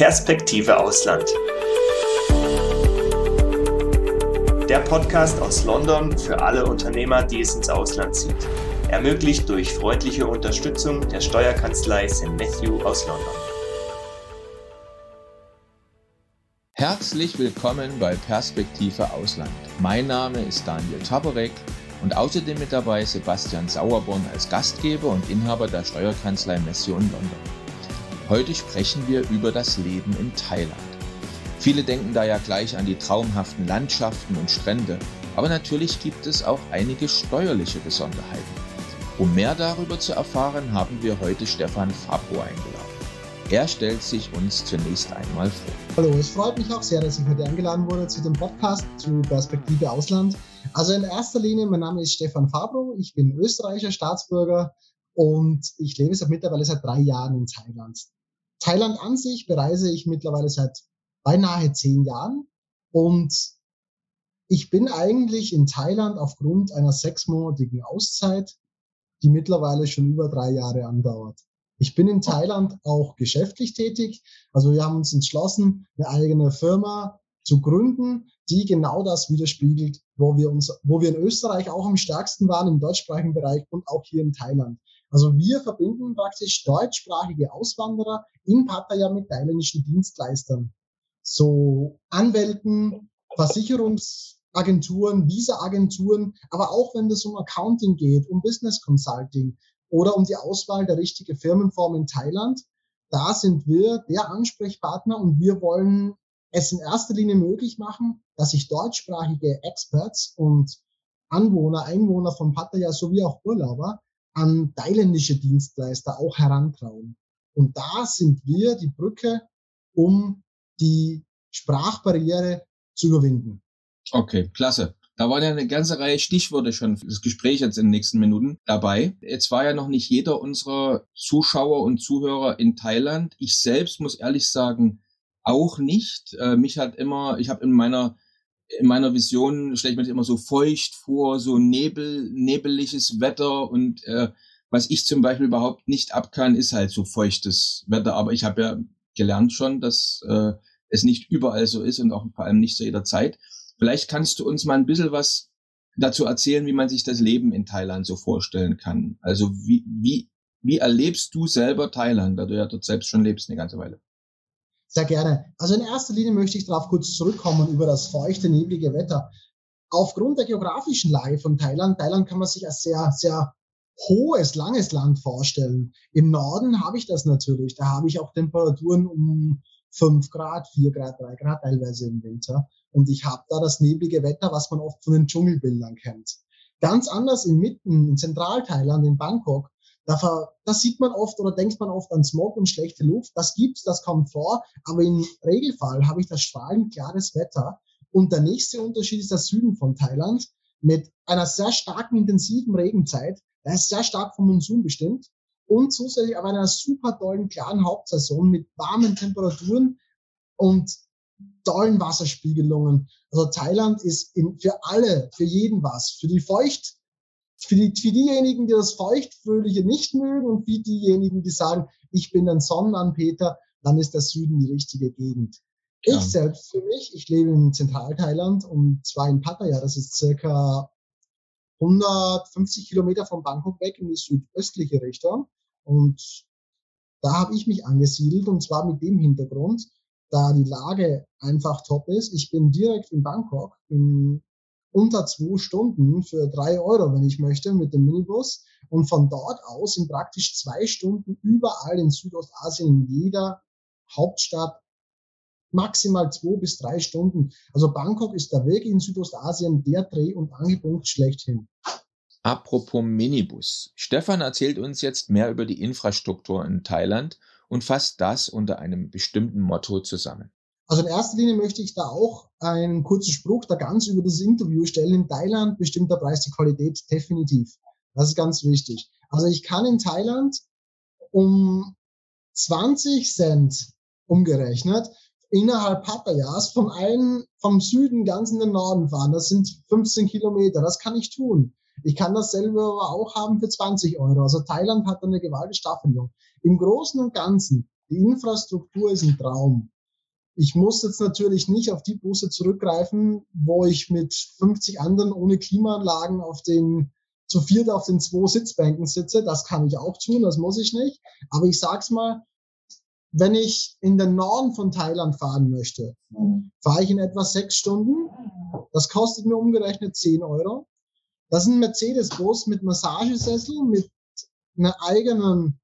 Perspektive Ausland. Der Podcast aus London für alle Unternehmer, die es ins Ausland zieht. Ermöglicht durch freundliche Unterstützung der Steuerkanzlei St. Matthew aus London. Herzlich willkommen bei Perspektive Ausland. Mein Name ist Daniel Taborek und außerdem mit dabei Sebastian Sauerborn als Gastgeber und Inhaber der Steuerkanzlei Messio in London. Heute sprechen wir über das Leben in Thailand. Viele denken da ja gleich an die traumhaften Landschaften und Strände, aber natürlich gibt es auch einige steuerliche Besonderheiten. Um mehr darüber zu erfahren, haben wir heute Stefan Fabro eingeladen. Er stellt sich uns zunächst einmal vor. Hallo, es freut mich auch sehr, dass ich heute eingeladen wurde zu dem Podcast zu Perspektive Ausland. Also in erster Linie, mein Name ist Stefan Fabro, ich bin österreichischer Staatsbürger und ich lebe seit mittlerweile seit drei Jahren in Thailand. Thailand an sich bereise ich mittlerweile seit beinahe zehn Jahren und ich bin eigentlich in Thailand aufgrund einer sechsmonatigen Auszeit, die mittlerweile schon über drei Jahre andauert. Ich bin in Thailand auch geschäftlich tätig. Also wir haben uns entschlossen, eine eigene Firma zu gründen, die genau das widerspiegelt, wo wir uns, wo wir in Österreich auch am stärksten waren im deutschsprachigen Bereich und auch hier in Thailand. Also wir verbinden praktisch deutschsprachige Auswanderer in Pattaya mit thailändischen Dienstleistern. So Anwälten, Versicherungsagenturen, Visa-Agenturen, aber auch wenn es um Accounting geht, um Business Consulting oder um die Auswahl der richtigen Firmenform in Thailand, da sind wir der Ansprechpartner und wir wollen es in erster Linie möglich machen, dass sich deutschsprachige Experts und Anwohner, Einwohner von Pattaya sowie auch Urlauber an thailändische Dienstleister auch herantrauen. Und da sind wir die Brücke, um die Sprachbarriere zu überwinden. Okay, klasse. Da waren ja eine ganze Reihe Stichworte schon für das Gespräch jetzt in den nächsten Minuten dabei. Jetzt war ja noch nicht jeder unserer Zuschauer und Zuhörer in Thailand. Ich selbst muss ehrlich sagen, auch nicht. Äh, mich hat immer, ich habe in meiner in meiner Vision stelle ich mir das immer so feucht vor, so nebel, nebeliges Wetter und äh, was ich zum Beispiel überhaupt nicht ab kann, ist halt so feuchtes Wetter. Aber ich habe ja gelernt schon, dass äh, es nicht überall so ist und auch vor allem nicht zu jeder Zeit. Vielleicht kannst du uns mal ein bisschen was dazu erzählen, wie man sich das Leben in Thailand so vorstellen kann. Also wie, wie, wie erlebst du selber Thailand, da du ja dort selbst schon lebst eine ganze Weile? Sehr gerne. Also in erster Linie möchte ich darauf kurz zurückkommen über das feuchte, neblige Wetter. Aufgrund der geografischen Lage von Thailand, Thailand kann man sich als sehr, sehr hohes, langes Land vorstellen. Im Norden habe ich das natürlich. Da habe ich auch Temperaturen um 5 Grad, 4 Grad, 3 Grad teilweise im Winter. Und ich habe da das neblige Wetter, was man oft von den Dschungelbildern kennt. Ganz anders in Mitten, in Zentralthailand, in Bangkok, da, da sieht man oft oder denkt man oft an Smog und schlechte Luft. Das gibt's, das kommt vor. Aber im Regelfall habe ich das strahlend klares Wetter. Und der nächste Unterschied ist der Süden von Thailand mit einer sehr starken, intensiven Regenzeit. Der ist sehr stark vom Monsun bestimmt. Und zusätzlich aber einer super tollen, klaren Hauptsaison mit warmen Temperaturen und tollen Wasserspiegelungen. Also Thailand ist in, für alle, für jeden was. Für die feucht für, die, für diejenigen, die das Feuchtfröhliche nicht mögen und für diejenigen, die sagen, ich bin ein Sonnenanbeter, dann ist der Süden die richtige Gegend. Ja. Ich selbst für mich, ich lebe in Zentralthailand und zwar in Pattaya, das ist circa 150 Kilometer von Bangkok weg in die südöstliche Richtung. Und da habe ich mich angesiedelt und zwar mit dem Hintergrund, da die Lage einfach top ist. Ich bin direkt in Bangkok, bin unter zwei Stunden für drei Euro, wenn ich möchte, mit dem Minibus. Und von dort aus in praktisch zwei Stunden überall in Südostasien, in jeder Hauptstadt, maximal zwei bis drei Stunden. Also Bangkok ist der Weg in Südostasien der Dreh- und Angelpunkt schlechthin. Apropos Minibus. Stefan erzählt uns jetzt mehr über die Infrastruktur in Thailand und fasst das unter einem bestimmten Motto zusammen. Also in erster Linie möchte ich da auch einen kurzen Spruch da ganz über das Interview stellen. In Thailand bestimmt der Preis die Qualität definitiv. Das ist ganz wichtig. Also ich kann in Thailand um 20 Cent umgerechnet innerhalb Pattayas vom einen, vom Süden ganz in den Norden fahren. Das sind 15 Kilometer. Das kann ich tun. Ich kann dasselbe aber auch haben für 20 Euro. Also Thailand hat eine gewaltige Staffelung. Im Großen und Ganzen Die Infrastruktur ist ein Traum. Ich muss jetzt natürlich nicht auf die Busse zurückgreifen, wo ich mit 50 anderen ohne Klimaanlagen auf den zu viert auf den zwei Sitzbänken sitze. Das kann ich auch tun, das muss ich nicht. Aber ich sag's mal, wenn ich in den Norden von Thailand fahren möchte, fahre ich in etwa sechs Stunden. Das kostet mir umgerechnet 10 Euro. Das ist ein Mercedes-Bus mit Massagesessel, mit einer eigenen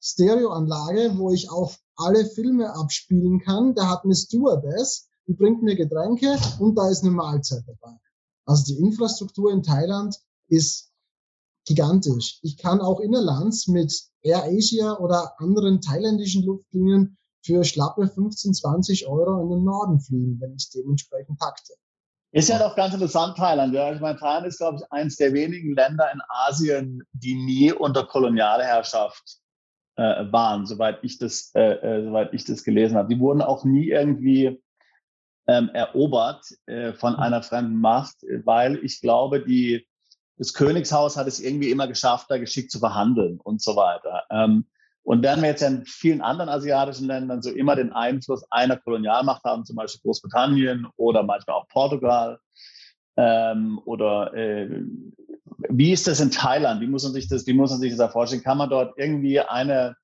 Stereoanlage, wo ich auch alle Filme abspielen kann. Der hat eine Stewardess, die bringt mir Getränke und da ist eine Mahlzeit dabei. Also die Infrastruktur in Thailand ist gigantisch. Ich kann auch innerlands mit Air Asia oder anderen thailändischen Luftlinien für schlappe 15, 20 Euro in den Norden fliegen, wenn ich dementsprechend takte. Ist ja doch ganz interessant, Thailand. Ja. Ich meine, Thailand ist, glaube ich, eines der wenigen Länder in Asien, die nie unter Kolonialherrschaft äh, waren, soweit ich das, äh, äh, soweit ich das gelesen habe. Die wurden auch nie irgendwie ähm, erobert äh, von einer fremden Macht, weil ich glaube, die, das Königshaus hat es irgendwie immer geschafft, da geschickt zu verhandeln und so weiter. Ähm, und während wir jetzt in vielen anderen asiatischen Ländern so immer den Einfluss einer Kolonialmacht haben, zum Beispiel Großbritannien oder manchmal auch Portugal, ähm, oder äh, wie ist das in Thailand? Wie muss man sich das, wie muss man sich das vorstellen? Kann man dort irgendwie eine,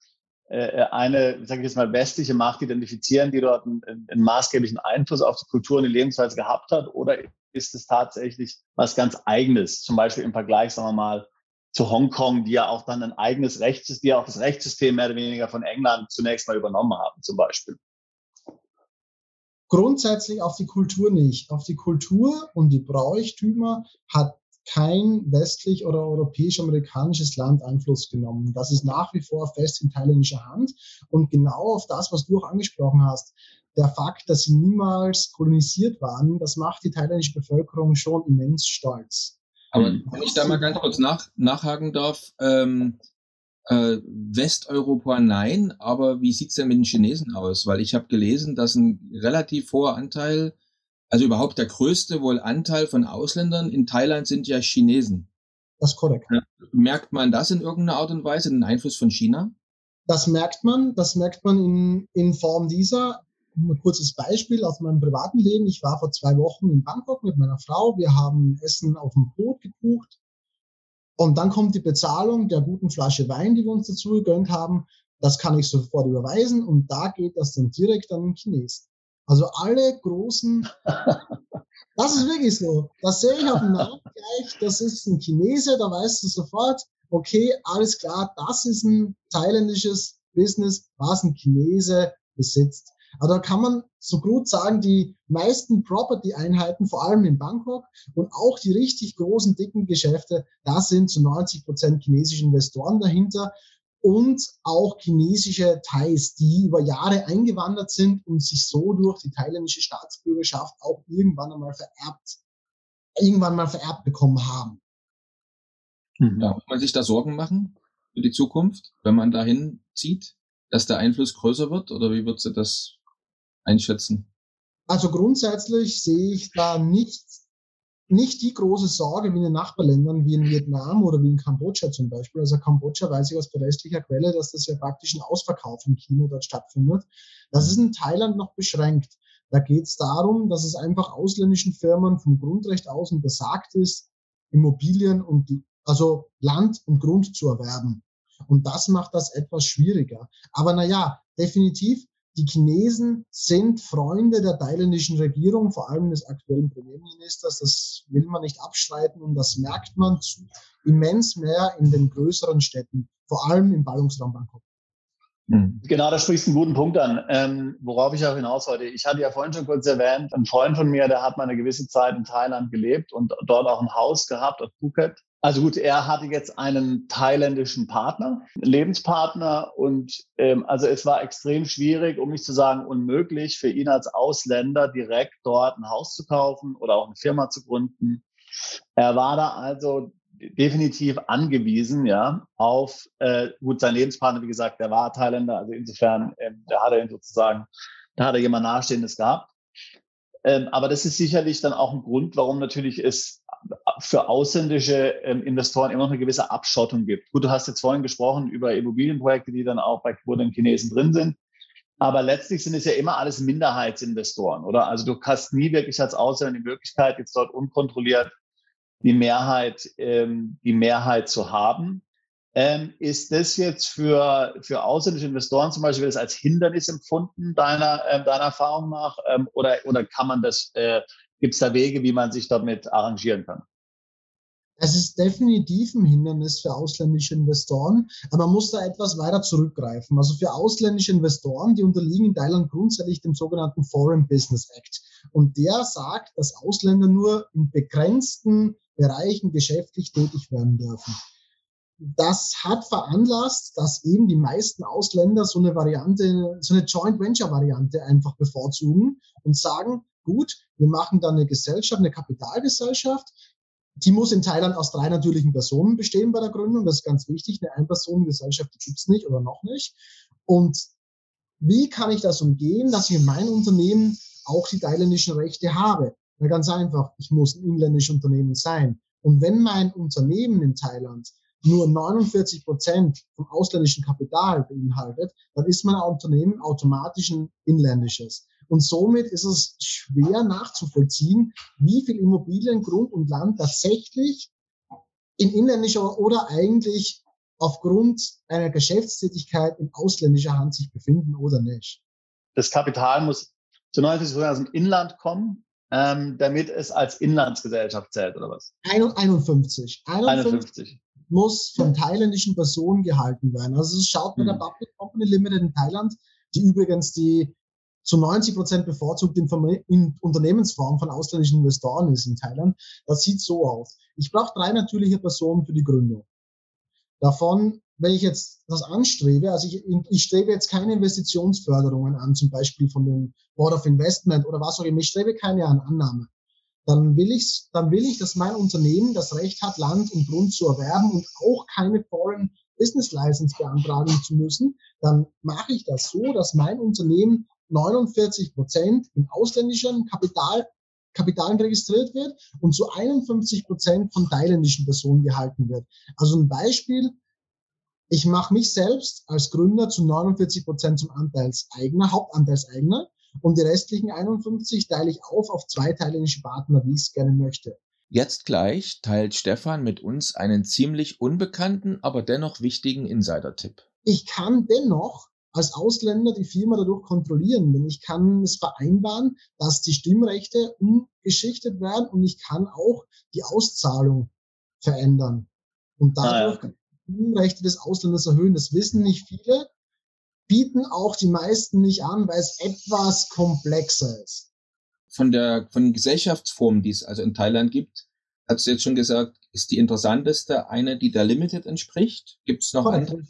äh, eine, sage ich jetzt mal, westliche Macht identifizieren, die dort einen, einen maßgeblichen Einfluss auf die Kultur und die Lebensweise gehabt hat? Oder ist es tatsächlich was ganz Eigenes? Zum Beispiel im Vergleich, sagen wir mal, zu Hongkong, die ja auch dann ein eigenes Rechtssystem, die ja auch das Rechtssystem mehr oder weniger von England zunächst mal übernommen haben, zum Beispiel. Grundsätzlich auf die Kultur nicht. Auf die Kultur und die Bräuchtümer hat kein westlich oder europäisch-amerikanisches Land Einfluss genommen. Das ist nach wie vor fest in thailändischer Hand. Und genau auf das, was du auch angesprochen hast, der Fakt, dass sie niemals kolonisiert waren, das macht die thailändische Bevölkerung schon immens stolz. Aber wenn ich da mal ganz kurz nach, nachhaken darf, ähm, äh, Westeuropa nein, aber wie sieht's denn mit den Chinesen aus? Weil ich habe gelesen, dass ein relativ hoher Anteil, also überhaupt der größte wohl Anteil von Ausländern in Thailand sind ja Chinesen. Das ist korrekt. Merkt man das in irgendeiner Art und Weise, den Einfluss von China? Das merkt man, das merkt man in, in Form dieser. Ein kurzes Beispiel aus meinem privaten Leben. Ich war vor zwei Wochen in Bangkok mit meiner Frau. Wir haben Essen auf dem Boot gebucht und dann kommt die Bezahlung der guten Flasche Wein, die wir uns dazu gegönnt haben. Das kann ich sofort überweisen und da geht das dann direkt an den Chinesen. Also alle großen, das ist wirklich so. Das sehe ich auf dem Namen gleich, das ist ein Chinese, da weißt du sofort, okay, alles klar, das ist ein thailändisches Business, was ein Chinese besitzt. Aber da kann man so gut sagen, die meisten Property-Einheiten, vor allem in Bangkok und auch die richtig großen, dicken Geschäfte, da sind zu 90 Prozent chinesische Investoren dahinter und auch chinesische Thais, die über Jahre eingewandert sind und sich so durch die thailändische Staatsbürgerschaft auch irgendwann einmal vererbt, irgendwann mal vererbt bekommen haben. Mhm. Muss man sich da Sorgen machen für die Zukunft, wenn man dahin zieht, dass der Einfluss größer wird? Oder wie würdest du das einschätzen? Also grundsätzlich sehe ich da nicht, nicht die große Sorge wie in den Nachbarländern, wie in Vietnam oder wie in Kambodscha zum Beispiel. Also Kambodscha weiß ich aus verlässlicher Quelle, dass das ja praktisch ein Ausverkauf im Kino dort stattfindet. Das ist in Thailand noch beschränkt. Da geht es darum, dass es einfach ausländischen Firmen vom Grundrecht aus untersagt ist, Immobilien und also Land und Grund zu erwerben. Und das macht das etwas schwieriger. Aber naja, definitiv, die Chinesen sind Freunde der thailändischen Regierung, vor allem des aktuellen Premierministers. Das will man nicht abstreiten und das merkt man immens mehr in den größeren Städten, vor allem im Ballungsraum Bangkok. Hm. Genau, da sprichst du einen guten Punkt an, ähm, worauf ich auch hinaus wollte. Ich hatte ja vorhin schon kurz erwähnt, ein Freund von mir, der hat mal eine gewisse Zeit in Thailand gelebt und dort auch ein Haus gehabt auf Phuket. Also gut, er hatte jetzt einen thailändischen Partner, Lebenspartner und ähm, also es war extrem schwierig, um nicht zu sagen unmöglich, für ihn als Ausländer direkt dort ein Haus zu kaufen oder auch eine Firma zu gründen. Er war da also definitiv angewiesen, ja, auf äh, gut sein Lebenspartner, wie gesagt, der war Thailänder, also insofern, ähm, da hat er ihn sozusagen, da hat er jemand Nahestehendes gehabt. Ähm, aber das ist sicherlich dann auch ein Grund, warum natürlich es für ausländische ähm, Investoren immer noch eine gewisse Abschottung gibt. Gut, du hast jetzt vorhin gesprochen über Immobilienprojekte, die dann auch bei, wo den Chinesen drin sind. Aber letztlich sind es ja immer alles Minderheitsinvestoren, oder? Also du hast nie wirklich als Ausländer die Möglichkeit, jetzt dort unkontrolliert die Mehrheit, ähm, die Mehrheit zu haben. Ähm, ist das jetzt für, für ausländische Investoren zum Beispiel das als Hindernis empfunden, deiner, äh, deiner Erfahrung nach? Ähm, oder, oder kann man das, äh, gibt es da Wege, wie man sich damit arrangieren kann? Es ist definitiv ein Hindernis für ausländische Investoren, aber man muss da etwas weiter zurückgreifen. Also für ausländische Investoren, die unterliegen in Thailand grundsätzlich dem sogenannten Foreign Business Act. Und der sagt, dass Ausländer nur in begrenzten Bereichen geschäftlich tätig werden dürfen. Das hat veranlasst, dass eben die meisten Ausländer so eine Variante, so eine Joint Venture Variante einfach bevorzugen und sagen, gut, wir machen dann eine Gesellschaft, eine Kapitalgesellschaft, die muss in Thailand aus drei natürlichen Personen bestehen bei der Gründung. Das ist ganz wichtig. Eine Einpersonengesellschaft, die gibt's nicht oder noch nicht. Und wie kann ich das umgehen, dass ich in meinem Unternehmen auch die thailändischen Rechte habe? Na, ganz einfach, ich muss ein inländisches Unternehmen sein. Und wenn mein Unternehmen in Thailand nur 49 Prozent vom ausländischen Kapital beinhaltet, dann ist mein Unternehmen automatisch ein inländisches. Und somit ist es schwer nachzuvollziehen, wie viel Immobilien, Grund und Land tatsächlich in inländischer oder eigentlich aufgrund einer Geschäftstätigkeit in ausländischer Hand sich befinden oder nicht. Das Kapital muss zu 90 Prozent aus dem Inland kommen, ähm, damit es als Inlandsgesellschaft zählt, oder was? 51. 51. 51 muss von thailändischen Personen gehalten werden. Also es schaut bei hm. der Public Company Limited in Thailand, die übrigens die zu 90 Prozent bevorzugt in, Unternehmensform von ausländischen Investoren ist in Thailand. Das sieht so aus. Ich brauche drei natürliche Personen für die Gründung. Davon, wenn ich jetzt das anstrebe, also ich, ich strebe jetzt keine Investitionsförderungen an, zum Beispiel von dem Board of Investment oder was auch immer, ich strebe keine an Annahme. Dann will ich, dann will ich, dass mein Unternehmen das Recht hat, Land und Grund zu erwerben und auch keine Foreign Business License beantragen zu müssen. Dann mache ich das so, dass mein Unternehmen 49 Prozent in ausländischen Kapital, Kapitalen registriert wird und zu 51 Prozent von thailändischen Personen gehalten wird. Also ein Beispiel, ich mache mich selbst als Gründer zu 49 Prozent zum Anteilseigner, Hauptanteilseigner und die restlichen 51 teile ich auf auf zwei thailändische Partner, wie ich es gerne möchte. Jetzt gleich teilt Stefan mit uns einen ziemlich unbekannten, aber dennoch wichtigen Insider-Tipp. Ich kann dennoch als Ausländer die Firma dadurch kontrollieren, denn ich kann es vereinbaren, dass die Stimmrechte umgeschichtet werden und ich kann auch die Auszahlung verändern und dadurch ah, ja. die Stimmrechte des Ausländers erhöhen. Das wissen nicht viele, bieten auch die meisten nicht an, weil es etwas komplexer ist. Von der von den Gesellschaftsformen, die es also in Thailand gibt, hast du jetzt schon gesagt, ist die interessanteste eine, die der Limited entspricht? Gibt es noch Correct. andere?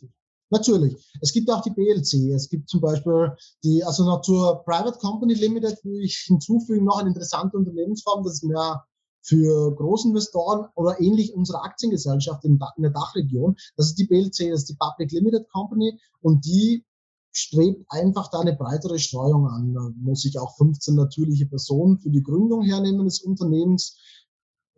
Natürlich. Es gibt auch die BLC. Es gibt zum Beispiel die, also noch zur Private Company Limited würde ich hinzufügen noch eine interessante Unternehmensform, das ist mehr für Großinvestoren oder ähnlich unsere Aktiengesellschaft in, in der Dachregion. Das ist die BLC, das ist die Public Limited Company und die strebt einfach da eine breitere Streuung an. Da muss ich auch 15 natürliche Personen für die Gründung hernehmen des Unternehmens.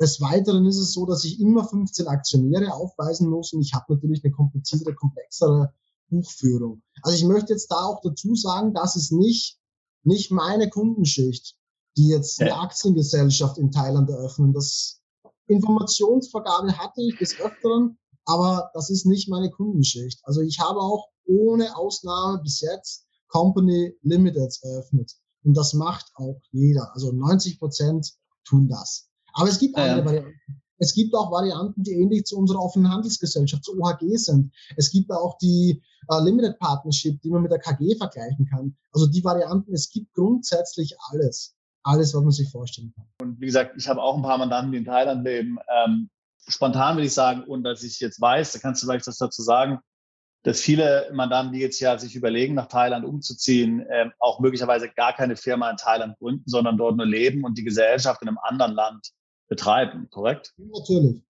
Des Weiteren ist es so, dass ich immer 15 Aktionäre aufweisen muss und ich habe natürlich eine kompliziertere, komplexere Buchführung. Also ich möchte jetzt da auch dazu sagen, das ist nicht, nicht meine Kundenschicht, die jetzt eine Aktiengesellschaft in Thailand eröffnen. Das Informationsvergabe hatte ich des Öfteren, aber das ist nicht meine Kundenschicht. Also ich habe auch ohne Ausnahme bis jetzt Company Limiteds eröffnet. Und das macht auch jeder. Also 90 Prozent tun das. Aber es gibt andere ja. Varianten. Es gibt auch Varianten, die ähnlich zu unserer offenen Handelsgesellschaft, zu OHG sind. Es gibt auch die äh, Limited Partnership, die man mit der KG vergleichen kann. Also die Varianten, es gibt grundsätzlich alles. Alles, was man sich vorstellen kann. Und wie gesagt, ich habe auch ein paar Mandanten, die in Thailand leben. Ähm, spontan will ich sagen, und dass ich jetzt weiß, da kannst du vielleicht was dazu sagen, dass viele Mandanten, die jetzt ja sich überlegen, nach Thailand umzuziehen, äh, auch möglicherweise gar keine Firma in Thailand gründen, sondern dort nur leben und die Gesellschaft in einem anderen Land betreiben, korrekt? Natürlich.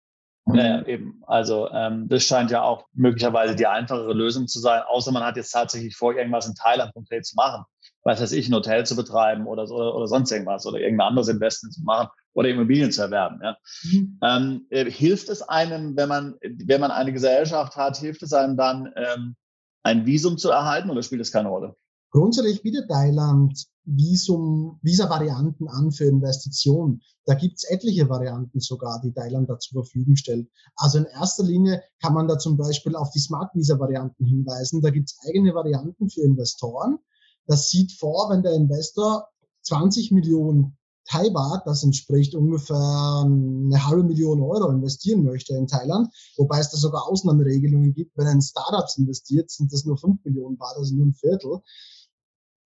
Ja, eben. Also ähm, das scheint ja auch möglicherweise die einfachere Lösung zu sein, außer man hat jetzt tatsächlich vor, irgendwas in Thailand konkret zu machen. Weiß weiß ich, ein Hotel zu betreiben oder, so, oder sonst irgendwas oder irgendein anderes Investment zu machen oder Immobilien zu erwerben. Ja. Mhm. Ähm, äh, hilft es einem, wenn man, wenn man eine Gesellschaft hat, hilft es einem dann, ähm, ein Visum zu erhalten oder spielt es keine Rolle? Grundsätzlich bietet Thailand Visum, Visa-Varianten an für Investitionen. Da gibt's etliche Varianten sogar, die Thailand da zur Verfügung stellt. Also in erster Linie kann man da zum Beispiel auf die Smart Visa-Varianten hinweisen. Da gibt's eigene Varianten für Investoren. Das sieht vor, wenn der Investor 20 Millionen Thai Baht, das entspricht ungefähr eine halbe Million Euro investieren möchte in Thailand, wobei es da sogar Ausnahmeregelungen gibt. Wenn ein Startups investiert, sind das nur 5 Millionen Baht, also nur ein Viertel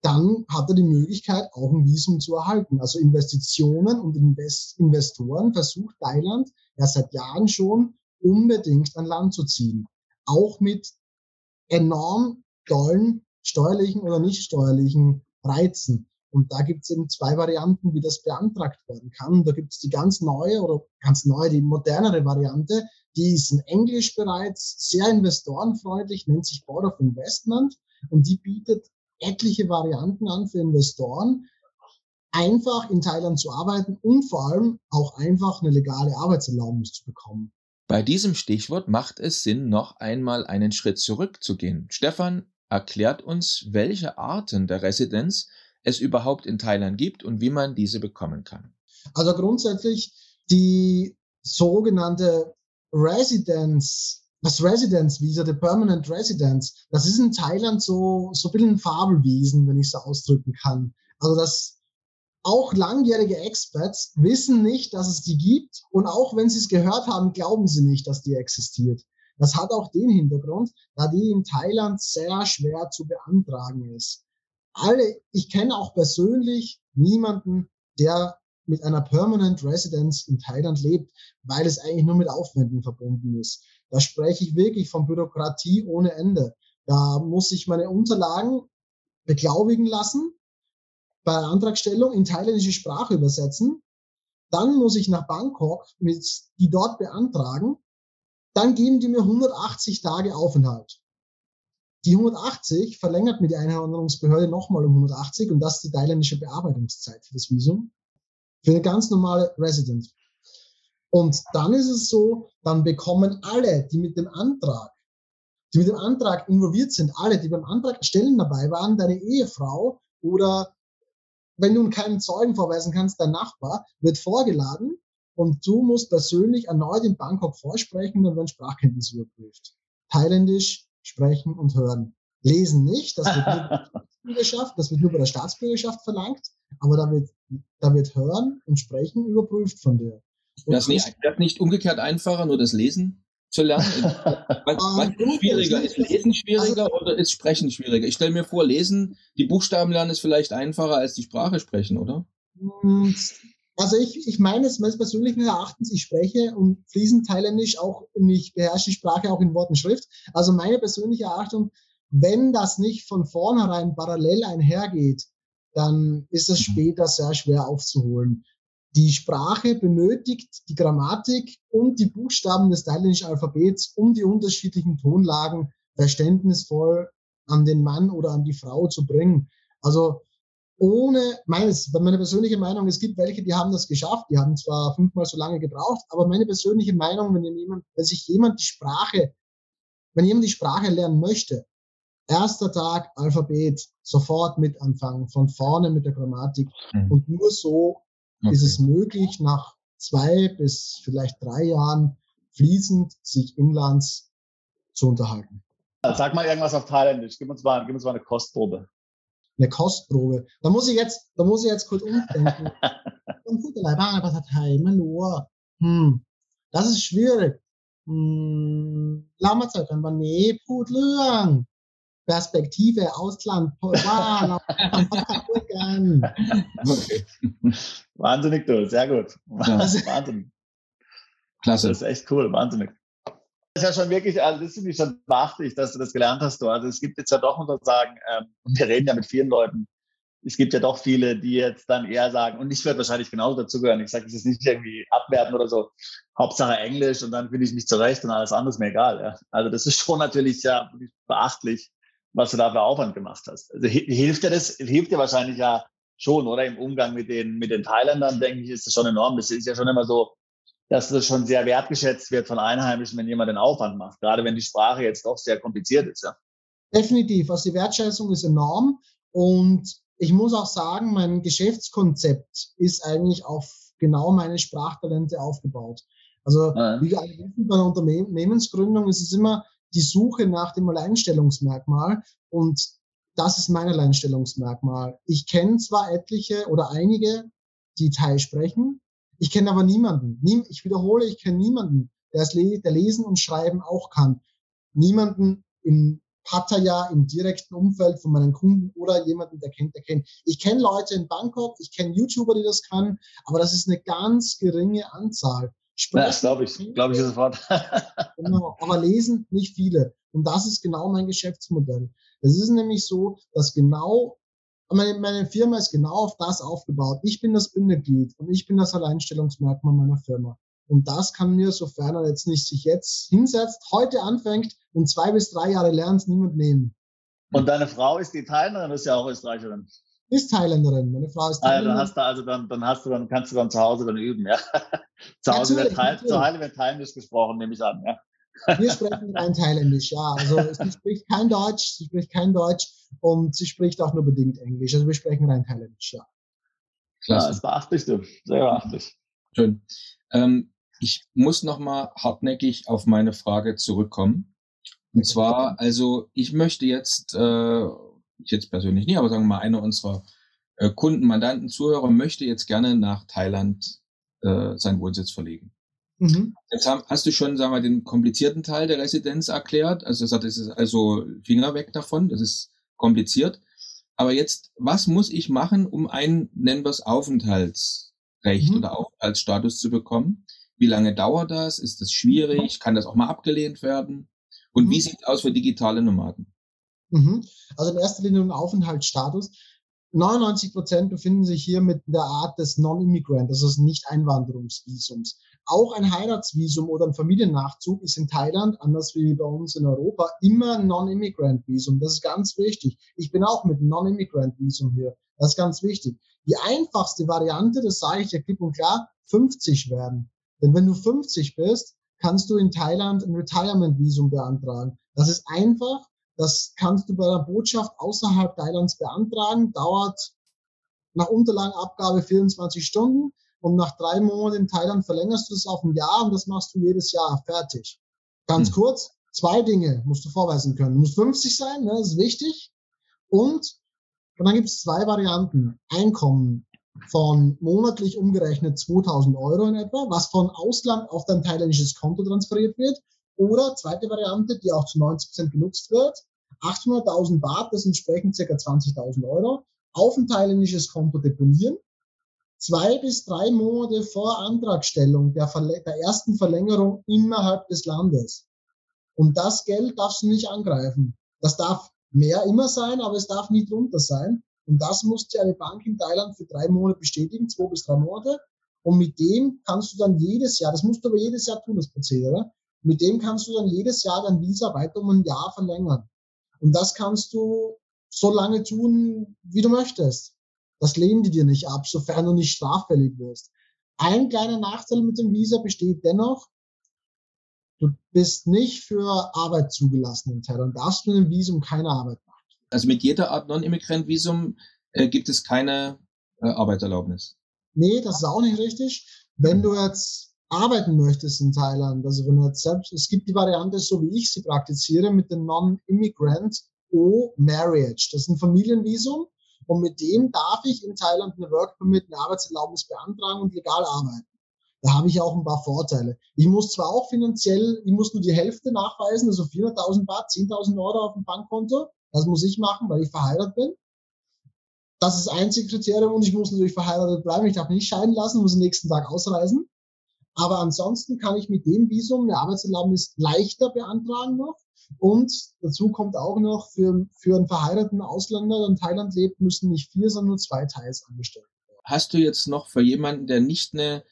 dann hat er die Möglichkeit, auch ein Visum zu erhalten. Also Investitionen und Invest Investoren versucht Thailand ja seit Jahren schon unbedingt an Land zu ziehen. Auch mit enorm tollen steuerlichen oder nicht steuerlichen Reizen. Und da gibt es eben zwei Varianten, wie das beantragt werden kann. Da gibt es die ganz neue oder ganz neue, die modernere Variante, die ist in Englisch bereits sehr investorenfreundlich, nennt sich Board of Investment und die bietet etliche Varianten an für Investoren, einfach in Thailand zu arbeiten und vor allem auch einfach eine legale Arbeitserlaubnis zu bekommen. Bei diesem Stichwort macht es Sinn, noch einmal einen Schritt zurückzugehen. Stefan erklärt uns, welche Arten der Residenz es überhaupt in Thailand gibt und wie man diese bekommen kann. Also grundsätzlich die sogenannte Residence das Residence Visa, der Permanent Residence, das ist in Thailand so, so ein bisschen ein Fabelwesen, wenn ich so ausdrücken kann. Also das, auch langjährige Experts wissen nicht, dass es die gibt und auch wenn sie es gehört haben, glauben sie nicht, dass die existiert. Das hat auch den Hintergrund, da die in Thailand sehr schwer zu beantragen ist. Alle, ich kenne auch persönlich niemanden, der mit einer Permanent Residence in Thailand lebt, weil es eigentlich nur mit Aufwänden verbunden ist. Da spreche ich wirklich von Bürokratie ohne Ende. Da muss ich meine Unterlagen beglaubigen lassen, bei Antragstellung in thailändische Sprache übersetzen. Dann muss ich nach Bangkok mit die dort beantragen. Dann geben die mir 180 Tage Aufenthalt. Die 180 verlängert mir die Einwanderungsbehörde nochmal um 180 und das ist die thailändische Bearbeitungszeit für das Visum. Für eine ganz normale Resident. Und dann ist es so, dann bekommen alle, die mit dem Antrag, die mit dem Antrag involviert sind, alle, die beim Antrag stellen dabei waren, deine Ehefrau oder wenn du keinen Zeugen vorweisen kannst, dein Nachbar, wird vorgeladen und du musst persönlich erneut in Bangkok vorsprechen und werden Sprachkenntnisse überprüft. Thailändisch sprechen und hören. Lesen nicht, das wird nur bei der Staatsbürgerschaft, das wird nur bei der Staatsbürgerschaft verlangt, aber da wird, da wird Hören und Sprechen überprüft von dir. Das nicht, das nicht umgekehrt einfacher, nur das Lesen zu lernen? was, was ist schwieriger? Ist Lesen schwieriger oder ist Sprechen schwieriger? Ich stelle mir vor, Lesen, die Buchstaben lernen ist vielleicht einfacher als die Sprache sprechen, oder? Also ich, ich meine es meines persönlichen Erachtens, ich spreche und fließend thailändisch auch, ich beherrsche die Sprache auch in Wort und Schrift. Also meine persönliche Erachtung, wenn das nicht von vornherein parallel einhergeht, dann ist es mhm. später sehr schwer aufzuholen. Die Sprache benötigt die Grammatik und die Buchstaben des thailändischen Alphabets, um die unterschiedlichen Tonlagen verständnisvoll an den Mann oder an die Frau zu bringen. Also ohne meines, meine persönliche Meinung, es gibt welche, die haben das geschafft, die haben zwar fünfmal so lange gebraucht, aber meine persönliche Meinung, wenn jemand, wenn sich jemand die Sprache, wenn jemand die Sprache lernen möchte, erster Tag Alphabet, sofort mit anfangen, von vorne mit der Grammatik mhm. und nur so Okay. Ist es möglich, nach zwei bis vielleicht drei Jahren fließend sich inlands zu unterhalten? Sag mal irgendwas auf Thailändisch. Gib uns mal, gib uns mal eine Kostprobe. Eine Kostprobe. Da muss ich jetzt, da muss ich jetzt kurz umdenken. hm, das ist schwierig. Hm, เรามาเจอกันวันนี้พูดเรื่อง Perspektive Ausland, wow, okay. Wahnsinnig toll, sehr gut. Wahnsinn. Klasse. Das ist echt cool, wahnsinnig. Das ist ja schon wirklich, also das finde ich schon beachtlich, dass du das gelernt hast. Du. Also es gibt jetzt ja doch, muss man sagen, ähm, wir reden ja mit vielen Leuten. Es gibt ja doch viele, die jetzt dann eher sagen, und ich werde wahrscheinlich genauso dazugehören. Ich sage, es ist nicht irgendwie abwerten oder so. Hauptsache Englisch und dann finde ich mich zurecht und alles andere ist mir egal. Ja. Also das ist schon natürlich ja beachtlich was du da für Aufwand gemacht hast. Also hilft dir das, hilft dir wahrscheinlich ja schon, oder? Im Umgang mit den, mit den Thailändern, denke ich, ist das schon enorm. Das ist ja schon immer so, dass das schon sehr wertgeschätzt wird von Einheimischen, wenn jemand den Aufwand macht. Gerade wenn die Sprache jetzt doch sehr kompliziert ist, ja. Definitiv. Also die Wertschätzung ist enorm. Und ich muss auch sagen, mein Geschäftskonzept ist eigentlich auf genau meine Sprachtalente aufgebaut. Also ja. wie alle wissen, bei einer Unternehmensgründung ist es immer die Suche nach dem Alleinstellungsmerkmal und das ist mein Alleinstellungsmerkmal. Ich kenne zwar etliche oder einige, die Thai sprechen, ich kenne aber niemanden. Ich wiederhole, ich kenne niemanden, der, es der Lesen und Schreiben auch kann. Niemanden in Pattaya im direkten Umfeld von meinen Kunden oder jemanden, der kennt, der kennt. Ich kenne Leute in Bangkok, ich kenne YouTuber, die das können, aber das ist eine ganz geringe Anzahl. Sprechen, ja, das glaube ich, glaube ich sofort. genau, aber lesen nicht viele. Und das ist genau mein Geschäftsmodell. Es ist nämlich so, dass genau meine, meine Firma ist genau auf das aufgebaut. Ich bin das Bindeglied und ich bin das Alleinstellungsmerkmal meiner Firma. Und das kann mir, sofern er jetzt nicht sich jetzt hinsetzt, heute anfängt und zwei bis drei Jahre lernt, niemand nehmen. Und deine Frau ist die Thailänderin, ist ja auch Österreicherin. Ist Thailänderin. Meine Frau ist Thailänderin. Ah, dann hast du also dann, dann hast du dann kannst du dann zu Hause dann üben, ja. zu Hause wird, Thailändisch gesprochen, nehme ich an, ja. Wir sprechen rein Thailändisch, ja. Also sie spricht kein Deutsch, sie spricht kein Deutsch und sie spricht auch nur bedingt Englisch. Also wir sprechen rein Thailändisch, ja. Klasse. Ja, das beachtlich, du. Sehr beachtlich. Schön. Ähm, ich muss nochmal hartnäckig auf meine Frage zurückkommen. Und zwar, also ich möchte jetzt, äh, ich jetzt persönlich nicht, aber sagen wir mal, einer unserer äh, Kunden, Mandanten, Zuhörer möchte jetzt gerne nach Thailand äh, seinen Wohnsitz verlegen. Mhm. Jetzt haben, hast du schon, sagen wir, den komplizierten Teil der Residenz erklärt. Also das ist also Finger weg davon, das ist kompliziert. Aber jetzt, was muss ich machen, um ein, nennen wir es, Aufenthaltsrecht mhm. oder Aufenthaltsstatus zu bekommen? Wie lange dauert das? Ist das schwierig? Kann das auch mal abgelehnt werden? Und mhm. wie sieht es aus für digitale Nomaden? Mhm. Also in erster Linie ein Aufenthaltsstatus. 99 Prozent befinden sich hier mit der Art des Non-Immigrant, das ist Nicht-Einwanderungsvisums. Auch ein Heiratsvisum oder ein Familiennachzug ist in Thailand, anders wie bei uns in Europa, immer ein Non-Immigrant-Visum. Das ist ganz wichtig. Ich bin auch mit Non-Immigrant-Visum hier. Das ist ganz wichtig. Die einfachste Variante, das sage ich ja klipp und klar, 50 werden. Denn wenn du 50 bist, kannst du in Thailand ein Retirement-Visum beantragen. Das ist einfach. Das kannst du bei der Botschaft außerhalb Thailands beantragen. Dauert nach Unterlagenabgabe 24 Stunden. Und nach drei Monaten in Thailand verlängerst du es auf ein Jahr und das machst du jedes Jahr fertig. Ganz hm. kurz, zwei Dinge musst du vorweisen können. Du musst 50 sein, ne, das ist wichtig. Und, und dann gibt es zwei Varianten. Einkommen von monatlich umgerechnet 2000 Euro in etwa, was von Ausland auf dein thailändisches Konto transferiert wird. Oder zweite Variante, die auch zu 90 Prozent genutzt wird, 800.000 Baht, das entsprechen ca. 20.000 Euro, auf ein thailändisches Konto deponieren. Zwei bis drei Monate vor Antragstellung der, der ersten Verlängerung innerhalb des Landes. Und das Geld darfst du nicht angreifen. Das darf mehr immer sein, aber es darf nie drunter sein. Und das musste eine Bank in Thailand für drei Monate bestätigen, zwei bis drei Monate. Und mit dem kannst du dann jedes Jahr, das musst du aber jedes Jahr tun, das Prozedere, mit dem kannst du dann jedes Jahr dein Visa weiter um ein Jahr verlängern. Und das kannst du so lange tun, wie du möchtest. Das lehnen die dir nicht ab, sofern du nicht straffällig wirst. Ein kleiner Nachteil mit dem Visa besteht dennoch, du bist nicht für Arbeit zugelassen in Thailand. Darfst du mit dem Visum keine Arbeit also mit jeder Art Non-Immigrant-Visum äh, gibt es keine äh, Arbeitserlaubnis. Nee, das ist auch nicht richtig. Wenn du jetzt arbeiten möchtest in Thailand, also wenn du jetzt selbst, es gibt die Variante, so wie ich sie praktiziere, mit dem Non-Immigrant O-Marriage. Das ist ein Familienvisum und mit dem darf ich in Thailand eine Work Permit, eine Arbeitserlaubnis beantragen und legal arbeiten. Da habe ich auch ein paar Vorteile. Ich muss zwar auch finanziell, ich muss nur die Hälfte nachweisen, also 400.000 Baht, 10.000 Euro auf dem Bankkonto, das muss ich machen, weil ich verheiratet bin. Das ist das einzige Kriterium und ich muss natürlich verheiratet bleiben. Ich darf nicht scheiden lassen, muss am nächsten Tag ausreisen. Aber ansonsten kann ich mit dem Visum eine Arbeitserlaubnis leichter beantragen noch. Und dazu kommt auch noch, für, für einen verheirateten Ausländer, der in Thailand lebt, müssen nicht vier, sondern nur zwei Teils angestellt werden. Hast du jetzt noch für jemanden, der nicht eine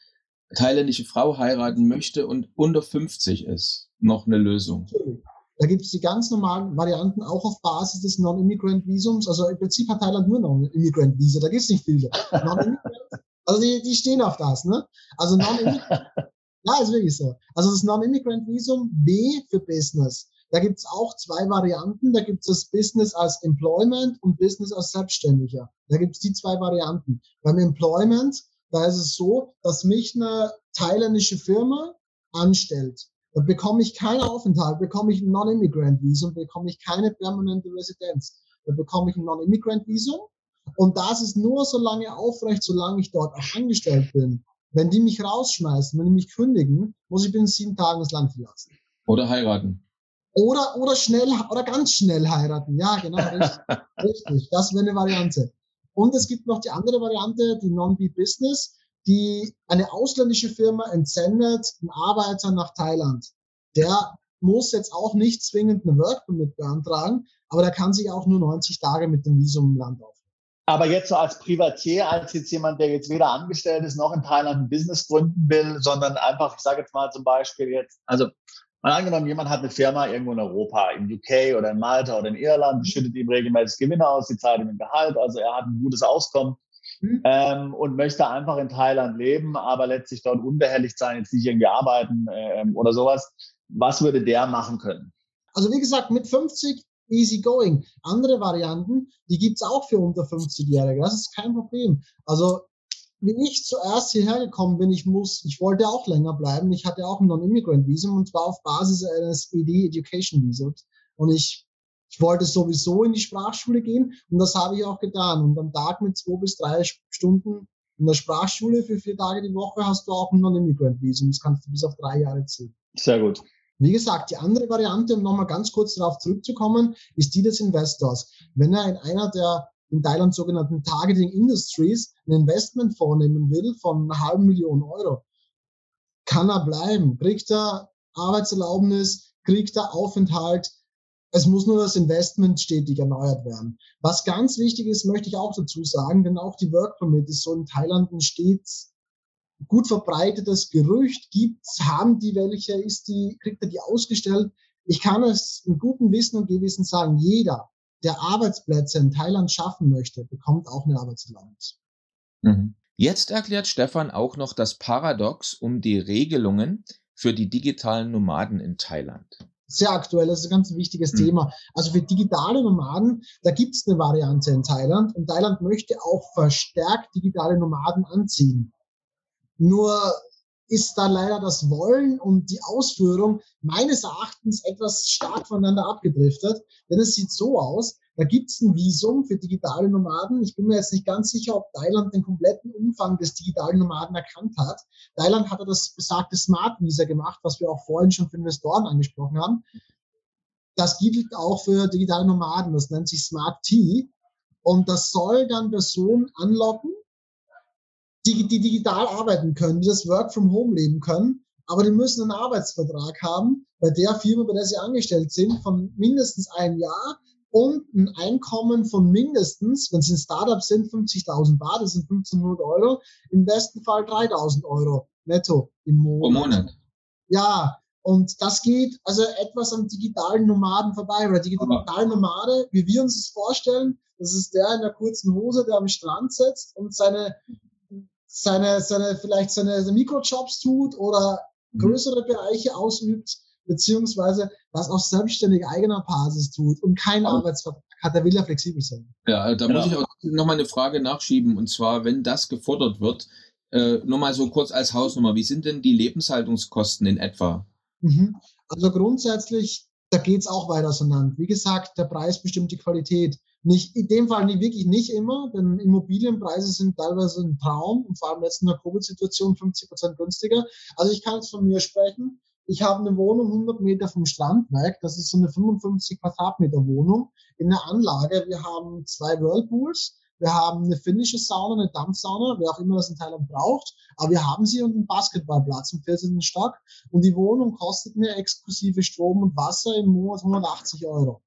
thailändische Frau heiraten möchte und unter 50 ist, noch eine Lösung? Natürlich. Da gibt es die ganz normalen Varianten auch auf Basis des Non-Immigrant-Visums. Also im Prinzip hat Thailand nur Non-Immigrant-Visa, da gibt es nicht viele. Also die, die stehen auf das, ne? Also Non-Immigrant, ja, ist wirklich so. Also das Non-Immigrant-Visum, B für Business. Da gibt es auch zwei Varianten. Da gibt es das Business als Employment und Business als Selbstständiger. Da gibt es die zwei Varianten. Beim Employment, da ist es so, dass mich eine thailändische Firma anstellt. Da bekomme ich keinen Aufenthalt, bekomme ich ein Non-Immigrant-Visum, bekomme ich keine permanente Residenz. Da bekomme ich ein Non-Immigrant-Visum. Und das ist nur so lange aufrecht, solange ich dort auch angestellt bin. Wenn die mich rausschmeißen, wenn die mich kündigen, muss ich binnen sieben Tagen das Land verlassen. Oder heiraten. Oder, oder schnell, oder ganz schnell heiraten. Ja, genau, richtig. richtig. Das wäre eine Variante. Und es gibt noch die andere Variante, die Non-Be-Business, die eine ausländische Firma entsendet einen Arbeiter nach Thailand. Der muss jetzt auch nicht zwingend eine Work Permit beantragen, aber der kann sich auch nur 90 Tage mit dem Visum im Land aufhalten. Aber jetzt so als Privatier, als jetzt jemand, der jetzt weder angestellt ist noch in Thailand ein Business gründen will, sondern einfach, ich sage jetzt mal zum Beispiel jetzt, also mal angenommen, jemand hat eine Firma irgendwo in Europa, in UK oder in Malta oder in Irland, schüttet ihm regelmäßig Gewinne aus, die zahlt ihm ein Gehalt, also er hat ein gutes Auskommen mhm. ähm, und möchte einfach in Thailand leben, aber letztlich dort unbehelligt sein, jetzt nicht irgendwie arbeiten ähm, oder sowas. Was würde der machen können? Also wie gesagt, mit 50 easy going. Andere Varianten, die gibt's auch für unter 50-Jährige. Das ist kein Problem. Also wie ich zuerst hierher gekommen bin, ich muss, ich wollte auch länger bleiben. Ich hatte auch ein Non-Immigrant-Visum und zwar auf Basis eines ED Education Visums. Und ich, ich wollte sowieso in die Sprachschule gehen und das habe ich auch getan. Und am Tag mit zwei bis drei Stunden in der Sprachschule für vier Tage die Woche hast du auch ein Non-Immigrant-Visum. Das kannst du bis auf drei Jahre ziehen. Sehr gut. Wie gesagt, die andere Variante, um nochmal ganz kurz darauf zurückzukommen, ist die des Investors. Wenn er in einer der in Thailand sogenannten Targeting Industries ein Investment vornehmen will von einer halben Million Euro, kann er bleiben, kriegt er Arbeitserlaubnis, kriegt er Aufenthalt. Es muss nur das Investment stetig erneuert werden. Was ganz wichtig ist, möchte ich auch dazu sagen, denn auch die Work Permit ist so in Thailand ein stets gut verbreitetes Gerücht gibt, haben die welche, ist die, kriegt er die ausgestellt? Ich kann es mit gutem Wissen und Gewissen sagen, jeder, der Arbeitsplätze in Thailand schaffen möchte, bekommt auch eine Arbeitserlaubnis. Mhm. Jetzt erklärt Stefan auch noch das Paradox um die Regelungen für die digitalen Nomaden in Thailand. Sehr aktuell, das ist ein ganz wichtiges mhm. Thema. Also für digitale Nomaden, da gibt es eine Variante in Thailand und Thailand möchte auch verstärkt digitale Nomaden anziehen. Nur ist da leider das Wollen und die Ausführung meines Erachtens etwas stark voneinander abgedriftet. Denn es sieht so aus, da gibt es ein Visum für digitale Nomaden. Ich bin mir jetzt nicht ganz sicher, ob Thailand den kompletten Umfang des digitalen Nomaden erkannt hat. Thailand hatte das besagte Smart Visa gemacht, was wir auch vorhin schon für Investoren angesprochen haben. Das gilt auch für digitale Nomaden. Das nennt sich Smart T. Und das soll dann Personen anlocken, die, die digital arbeiten können, die das Work from Home leben können, aber die müssen einen Arbeitsvertrag haben bei der Firma, bei der sie angestellt sind, von mindestens einem Jahr und ein Einkommen von mindestens, wenn sie ein Startup sind, 50.000 Bar, das sind 1500 Euro, im besten Fall 3.000 Euro netto im Monat. Pro Monat. Ja, und das geht also etwas am digitalen Nomaden vorbei. Oder digitale Nomade, wie wir uns das vorstellen, das ist der in der kurzen Hose, der am Strand sitzt und seine seine, seine, vielleicht seine Mikrojobs tut oder mhm. größere mhm. Bereiche ausübt, beziehungsweise was auf selbstständig eigener Basis tut und keinen also, Arbeitsvertrag hat, der will ja flexibel sein. Ja, da genau. muss ich auch nochmal eine Frage nachschieben und zwar, wenn das gefordert wird, äh, nur mal so kurz als Hausnummer, wie sind denn die Lebenshaltungskosten in etwa? Mhm. Also grundsätzlich, da geht's auch weiter auseinander. Wie gesagt, der Preis bestimmt die Qualität. Nicht, in dem Fall nicht, wirklich nicht immer, denn Immobilienpreise sind teilweise ein Traum und vor allem jetzt in der Covid-Situation 50 Prozent günstiger. Also ich kann jetzt von mir sprechen. Ich habe eine Wohnung 100 Meter vom Strand weg. Das ist so eine 55 Quadratmeter Wohnung in der Anlage. Wir haben zwei Whirlpools. Wir haben eine finnische Sauna, eine Dampfsauna, wer auch immer das in Thailand braucht. Aber wir haben sie und einen Basketballplatz im 14. Stock. Und die Wohnung kostet mir exklusive Strom und Wasser im Monat 180 Euro.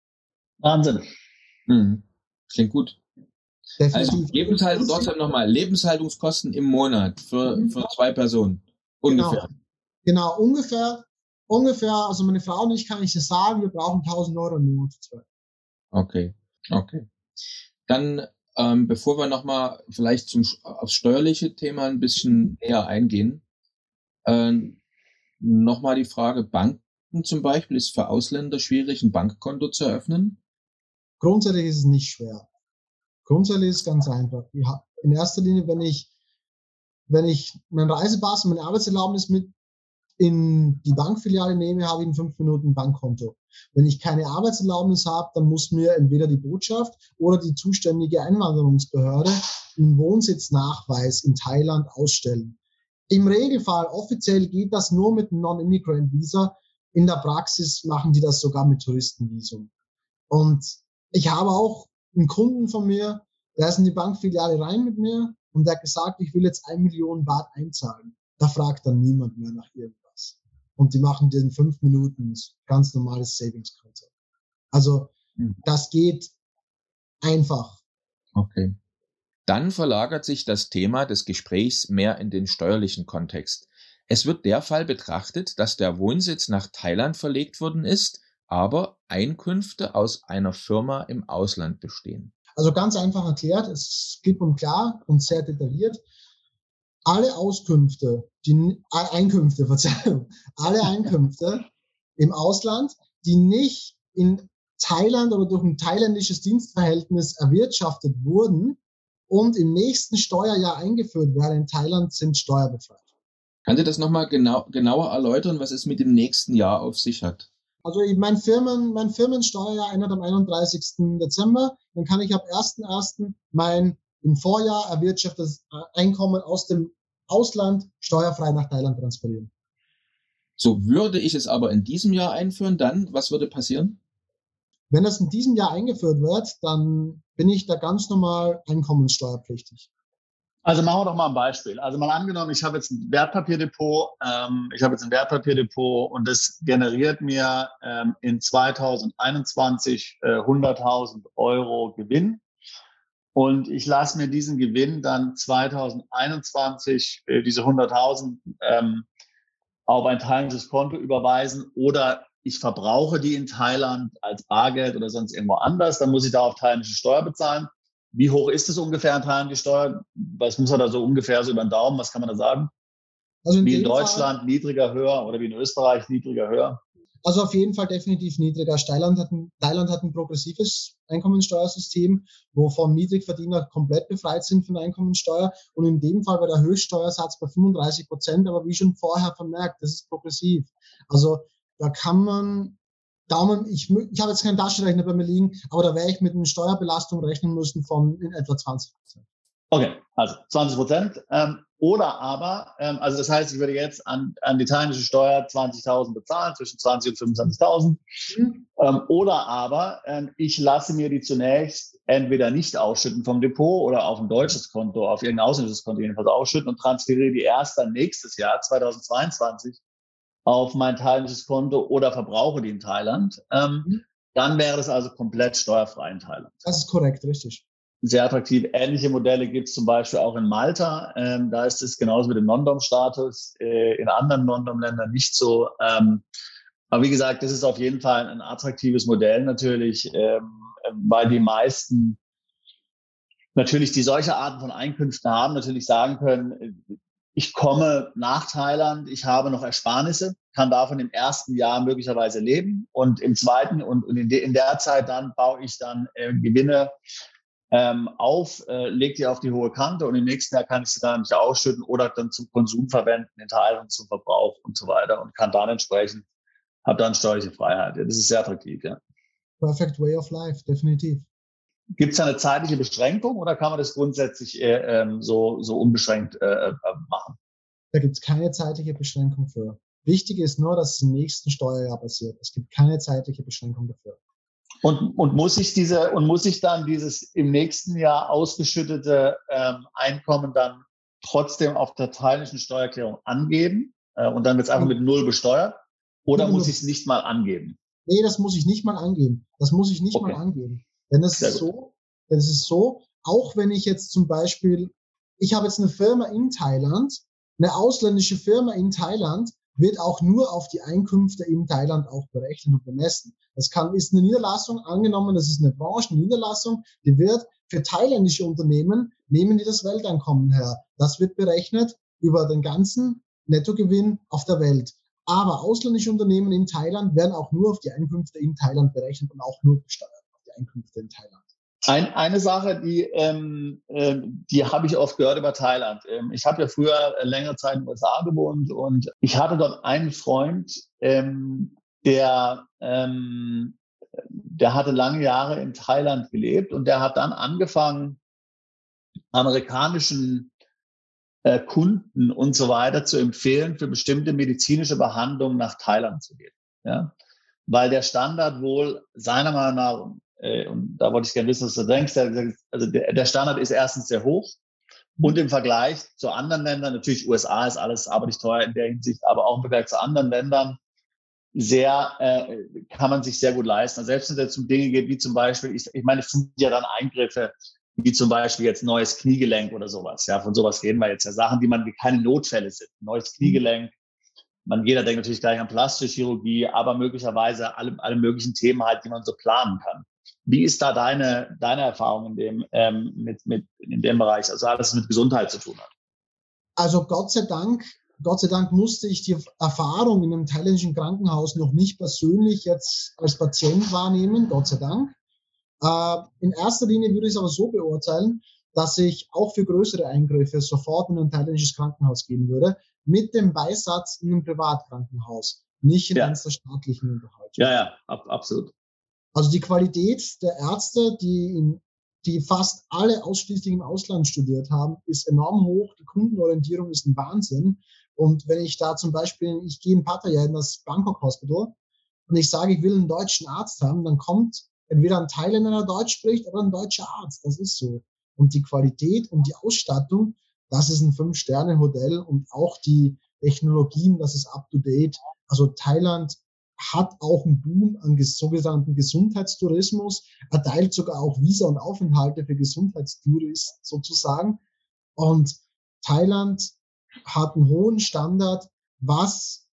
Wahnsinn. Mhm. Klingt gut. Also Lebenshalt, trotzdem nochmal, Lebenshaltungskosten im Monat für, mhm. für zwei Personen. Ungefähr. Genau. genau, ungefähr, ungefähr, also meine Frau und ich kann ich das sagen, wir brauchen 1000 Euro im Monat für zwei. Okay, okay. Dann, ähm, bevor wir nochmal vielleicht zum, aufs steuerliche Thema ein bisschen näher eingehen, äh, nochmal die Frage, Bank, Märkten zum Beispiel ist für Ausländer schwierig, ein Bankkonto zu eröffnen? Grundsätzlich ist es nicht schwer. Grundsätzlich ist es ganz einfach. In erster Linie, wenn ich, wenn ich meinen Reisepass und meine Arbeitserlaubnis mit in die Bankfiliale nehme, habe ich in fünf Minuten ein Bankkonto. Wenn ich keine Arbeitserlaubnis habe, dann muss mir entweder die Botschaft oder die zuständige Einwanderungsbehörde einen Wohnsitznachweis in Thailand ausstellen. Im Regelfall, offiziell geht das nur mit einem Non-Immigrant Visa. In der Praxis machen die das sogar mit Touristenvisum. Und ich habe auch einen Kunden von mir, der ist in die Bankfiliale rein mit mir und der hat gesagt, ich will jetzt ein Million Baht einzahlen. Da fragt dann niemand mehr nach irgendwas. Und die machen in fünf Minuten ganz normales Savings-Konto. Also, mhm. das geht einfach. Okay. Dann verlagert sich das Thema des Gesprächs mehr in den steuerlichen Kontext. Es wird der Fall betrachtet, dass der Wohnsitz nach Thailand verlegt worden ist, aber Einkünfte aus einer Firma im Ausland bestehen. Also ganz einfach erklärt, es gibt und klar und sehr detailliert. Alle Auskünfte, die Einkünfte, Verzeihung, alle Einkünfte im Ausland, die nicht in Thailand oder durch ein thailändisches Dienstverhältnis erwirtschaftet wurden, und im nächsten Steuerjahr eingeführt werden in Thailand, sind steuerbefreit. Kann Sie das nochmal genau, genauer erläutern, was es mit dem nächsten Jahr auf sich hat? Also mein, Firmen, mein Firmensteuerjahr endet am 31. Dezember. Dann kann ich ab 1.1. mein im Vorjahr erwirtschaftetes Einkommen aus dem Ausland steuerfrei nach Thailand transferieren. So würde ich es aber in diesem Jahr einführen, dann, was würde passieren? Wenn das in diesem Jahr eingeführt wird, dann bin ich da ganz normal einkommenssteuerpflichtig. Also machen wir doch mal ein Beispiel. Also mal angenommen, ich habe jetzt ein Wertpapierdepot, ähm, ich habe jetzt ein Wertpapierdepot und das generiert mir ähm, in 2021 äh, 100.000 Euro Gewinn. Und ich lasse mir diesen Gewinn dann 2021, äh, diese 100.000, ähm, auf ein thailändisches Konto überweisen oder ich verbrauche die in Thailand als Bargeld oder sonst irgendwo anders, dann muss ich da auf thailändische Steuer bezahlen. Wie hoch ist es ungefähr in Thailand, die Steuer? Was muss man da so ungefähr so über den Daumen? Was kann man da sagen? Also in wie in Deutschland Fall, niedriger, höher oder wie in Österreich niedriger, höher? Also auf jeden Fall definitiv niedriger. Thailand hat ein, Thailand hat ein progressives Einkommensteuersystem, wovon Niedrigverdiener komplett befreit sind von Einkommensteuer. Und in dem Fall war der Höchststeuersatz bei 35 Prozent, aber wie schon vorher vermerkt, das ist progressiv. Also da kann man Daumen, ich, ich habe jetzt keinen Taschenrechner bei mir liegen, aber da wäre ich mit einer Steuerbelastung rechnen müssen von in etwa 20 Prozent. Okay, also 20 Prozent. Ähm, oder aber, ähm, also das heißt, ich würde jetzt an, an die thailändische Steuer 20.000 bezahlen, zwischen 20 und 25.000. Mhm. Ähm, oder aber, ähm, ich lasse mir die zunächst entweder nicht ausschütten vom Depot oder auf ein deutsches Konto, auf irgendein ausländisches Konto jedenfalls ausschütten und transferiere die erst dann nächstes Jahr, 2022, auf mein thailändisches Konto oder verbrauche die in Thailand, ähm, mhm. dann wäre das also komplett steuerfrei in Thailand. Das ist korrekt, richtig. Sehr attraktiv. Ähnliche Modelle gibt es zum Beispiel auch in Malta. Ähm, da ist es genauso mit dem Non-Dom-Status. Äh, in anderen Non-Dom-Ländern nicht so. Ähm, aber wie gesagt, das ist auf jeden Fall ein attraktives Modell natürlich, ähm, weil die meisten natürlich, die solche Arten von Einkünften haben, natürlich sagen können, ich komme nach Thailand, ich habe noch Ersparnisse, kann davon im ersten Jahr möglicherweise leben und im zweiten und, und in, de, in, der Zeit dann baue ich dann äh, Gewinne ähm, auf, äh, lege die auf die hohe Kante und im nächsten Jahr kann ich sie dann nicht ausschütten oder dann zum Konsum verwenden, in Thailand zum Verbrauch und so weiter und kann dann entsprechend, habe dann steuerliche Freiheit. Ja, das ist sehr attraktiv, ja. Perfect way of life, definitiv. Gibt es eine zeitliche Beschränkung oder kann man das grundsätzlich äh, ähm, so, so unbeschränkt äh, äh, machen? Da gibt es keine zeitliche Beschränkung für. Wichtig ist nur, dass es im nächsten Steuerjahr passiert. Es gibt keine zeitliche Beschränkung dafür. Und, und muss ich diese und muss ich dann dieses im nächsten Jahr ausgeschüttete ähm, Einkommen dann trotzdem auf der thailändischen Steuererklärung angeben äh, und dann wird es einfach mit null besteuert? Oder muss ich es nicht mal angeben? Nee, das muss ich nicht mal angeben. Das muss ich nicht okay. mal angeben. Denn es ist so, denn es ist so, auch wenn ich jetzt zum Beispiel, ich habe jetzt eine Firma in Thailand, eine ausländische Firma in Thailand wird auch nur auf die Einkünfte in Thailand auch berechnet und bemessen. Das kann, ist eine Niederlassung, angenommen, das ist eine Branchen-Niederlassung, die wird für thailändische Unternehmen, nehmen die das Welteinkommen her. Das wird berechnet über den ganzen Nettogewinn auf der Welt. Aber ausländische Unternehmen in Thailand werden auch nur auf die Einkünfte in Thailand berechnet und auch nur besteuert auf die Einkünfte in Thailand. Ein, eine Sache, die, ähm, äh, die habe ich oft gehört über Thailand. Ähm, ich habe ja früher längere Zeit in den USA gewohnt und ich hatte dort einen Freund, ähm, der, ähm, der hatte lange Jahre in Thailand gelebt und der hat dann angefangen, amerikanischen äh, Kunden und so weiter zu empfehlen, für bestimmte medizinische Behandlungen nach Thailand zu gehen. Ja? Weil der Standard wohl seiner Meinung nach, äh, und da wollte ich gerne wissen, was du denkst, also der, der Standard ist erstens sehr hoch und im Vergleich zu anderen Ländern, natürlich USA ist alles aber nicht teuer in der Hinsicht, aber auch im Vergleich zu anderen Ländern, sehr, äh, kann man sich sehr gut leisten. Also selbst wenn es um Dinge geht, wie zum Beispiel, ich, ich meine, es sind ja dann Eingriffe, wie zum Beispiel jetzt neues Kniegelenk oder sowas. Ja, von sowas reden wir jetzt ja. Sachen, die man, die keine Notfälle sind. Neues Kniegelenk. Man, jeder denkt natürlich gleich an plastische Chirurgie, aber möglicherweise alle, alle möglichen Themen halt, die man so planen kann. Wie ist da deine, deine Erfahrung in dem, ähm, mit, mit, in dem Bereich? Also alles, was mit Gesundheit zu tun hat. Also Gott sei Dank, Gott sei Dank musste ich die Erfahrung in einem thailändischen Krankenhaus noch nicht persönlich jetzt als Patient wahrnehmen, Gott sei Dank. Äh, in erster Linie würde ich es aber so beurteilen, dass ich auch für größere Eingriffe sofort in ein thailändisches Krankenhaus gehen würde, mit dem Beisatz in einem Privatkrankenhaus, nicht in ja. eines der staatlichen Unterhaltung. Ja, ja, ab, absolut. Also die Qualität der Ärzte, die, in, die fast alle ausschließlich im Ausland studiert haben, ist enorm hoch. Die Kundenorientierung ist ein Wahnsinn. Und wenn ich da zum Beispiel, ich gehe in Pattaya in das Bangkok Hospital und ich sage, ich will einen deutschen Arzt haben, dann kommt entweder ein Thailänder, der Deutsch spricht, oder ein deutscher Arzt. Das ist so. Und die Qualität und die Ausstattung, das ist ein Fünf-Sterne-Hotel und auch die Technologien, das ist up-to-date. Also Thailand hat auch einen Boom an sogenannten Gesundheitstourismus, erteilt sogar auch Visa und Aufenthalte für Gesundheitstouristen sozusagen. Und Thailand hat einen hohen Standard, was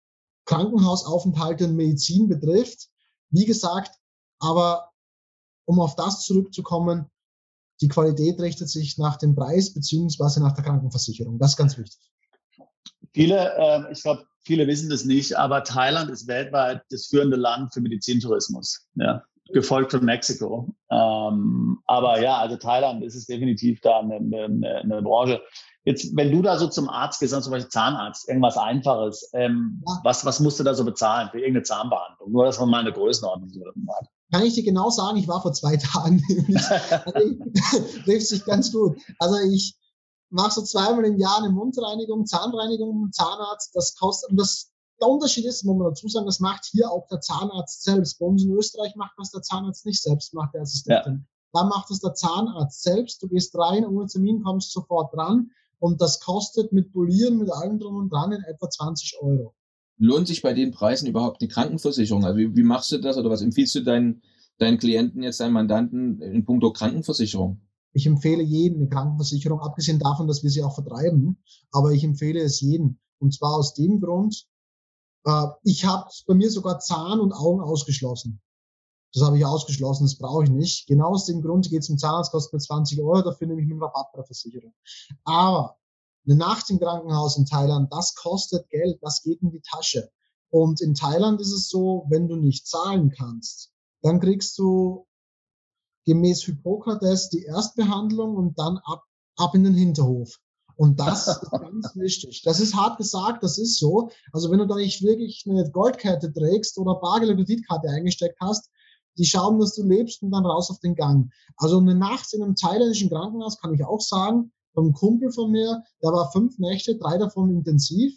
Krankenhausaufenthalte und Medizin betrifft. Wie gesagt, aber um auf das zurückzukommen, die Qualität richtet sich nach dem Preis beziehungsweise nach der Krankenversicherung. Das ist ganz wichtig. Viele, äh, ich glaube, viele wissen das nicht, aber Thailand ist weltweit das führende Land für Medizintourismus, ja, gefolgt von Mexiko. Ähm, aber ja, also Thailand ist es definitiv da eine, eine, eine Branche. Jetzt, wenn du da so zum Arzt gehst, zum Beispiel Zahnarzt, irgendwas Einfaches, ähm, ja. was, was musst du da so bezahlen für irgendeine Zahnbehandlung? Nur, dass man mal eine Größenordnung hat. Kann ich dir genau sagen, ich war vor zwei Tagen. also trifft sich ganz gut. Also ich mache so zweimal im Jahr eine Mundreinigung, Zahnreinigung mit Zahnarzt. Das kostet, und das, der Unterschied ist, muss man dazu sagen, das macht hier auch der Zahnarzt selbst. Bei uns in Österreich macht das der Zahnarzt nicht selbst, macht der Assistentin. Ja. Da macht es der Zahnarzt selbst. Du gehst rein, ohne Termin kommst sofort dran. Und das kostet mit Polieren, mit allem drum und dran in etwa 20 Euro. Lohnt sich bei den Preisen überhaupt eine Krankenversicherung? Also wie, wie machst du das oder was empfiehlst du deinen, deinen Klienten, jetzt deinen Mandanten in puncto Krankenversicherung? Ich empfehle jedem eine Krankenversicherung, abgesehen davon, dass wir sie auch vertreiben. Aber ich empfehle es jedem. Und zwar aus dem Grund, äh, ich habe bei mir sogar Zahn und Augen ausgeschlossen. Das habe ich ausgeschlossen, das brauche ich nicht. Genau aus dem Grund geht zum Zahnarzt, kostet mir 20 Euro, dafür nehme ich einen Rabatt bei der Versicherung. Aber eine Nacht im Krankenhaus in Thailand, das kostet Geld, das geht in die Tasche. Und in Thailand ist es so, wenn du nicht zahlen kannst, dann kriegst du gemäß Hippokrates die Erstbehandlung und dann ab, ab in den Hinterhof. Und das ist ganz wichtig. Das ist hart gesagt, das ist so. Also wenn du da nicht wirklich eine Goldkette trägst oder Bargeld oder Kreditkarte eingesteckt hast, die schauen, dass du lebst und dann raus auf den Gang. Also eine Nacht in einem thailändischen Krankenhaus kann ich auch sagen, beim Kumpel von mir, der war fünf Nächte, drei davon intensiv,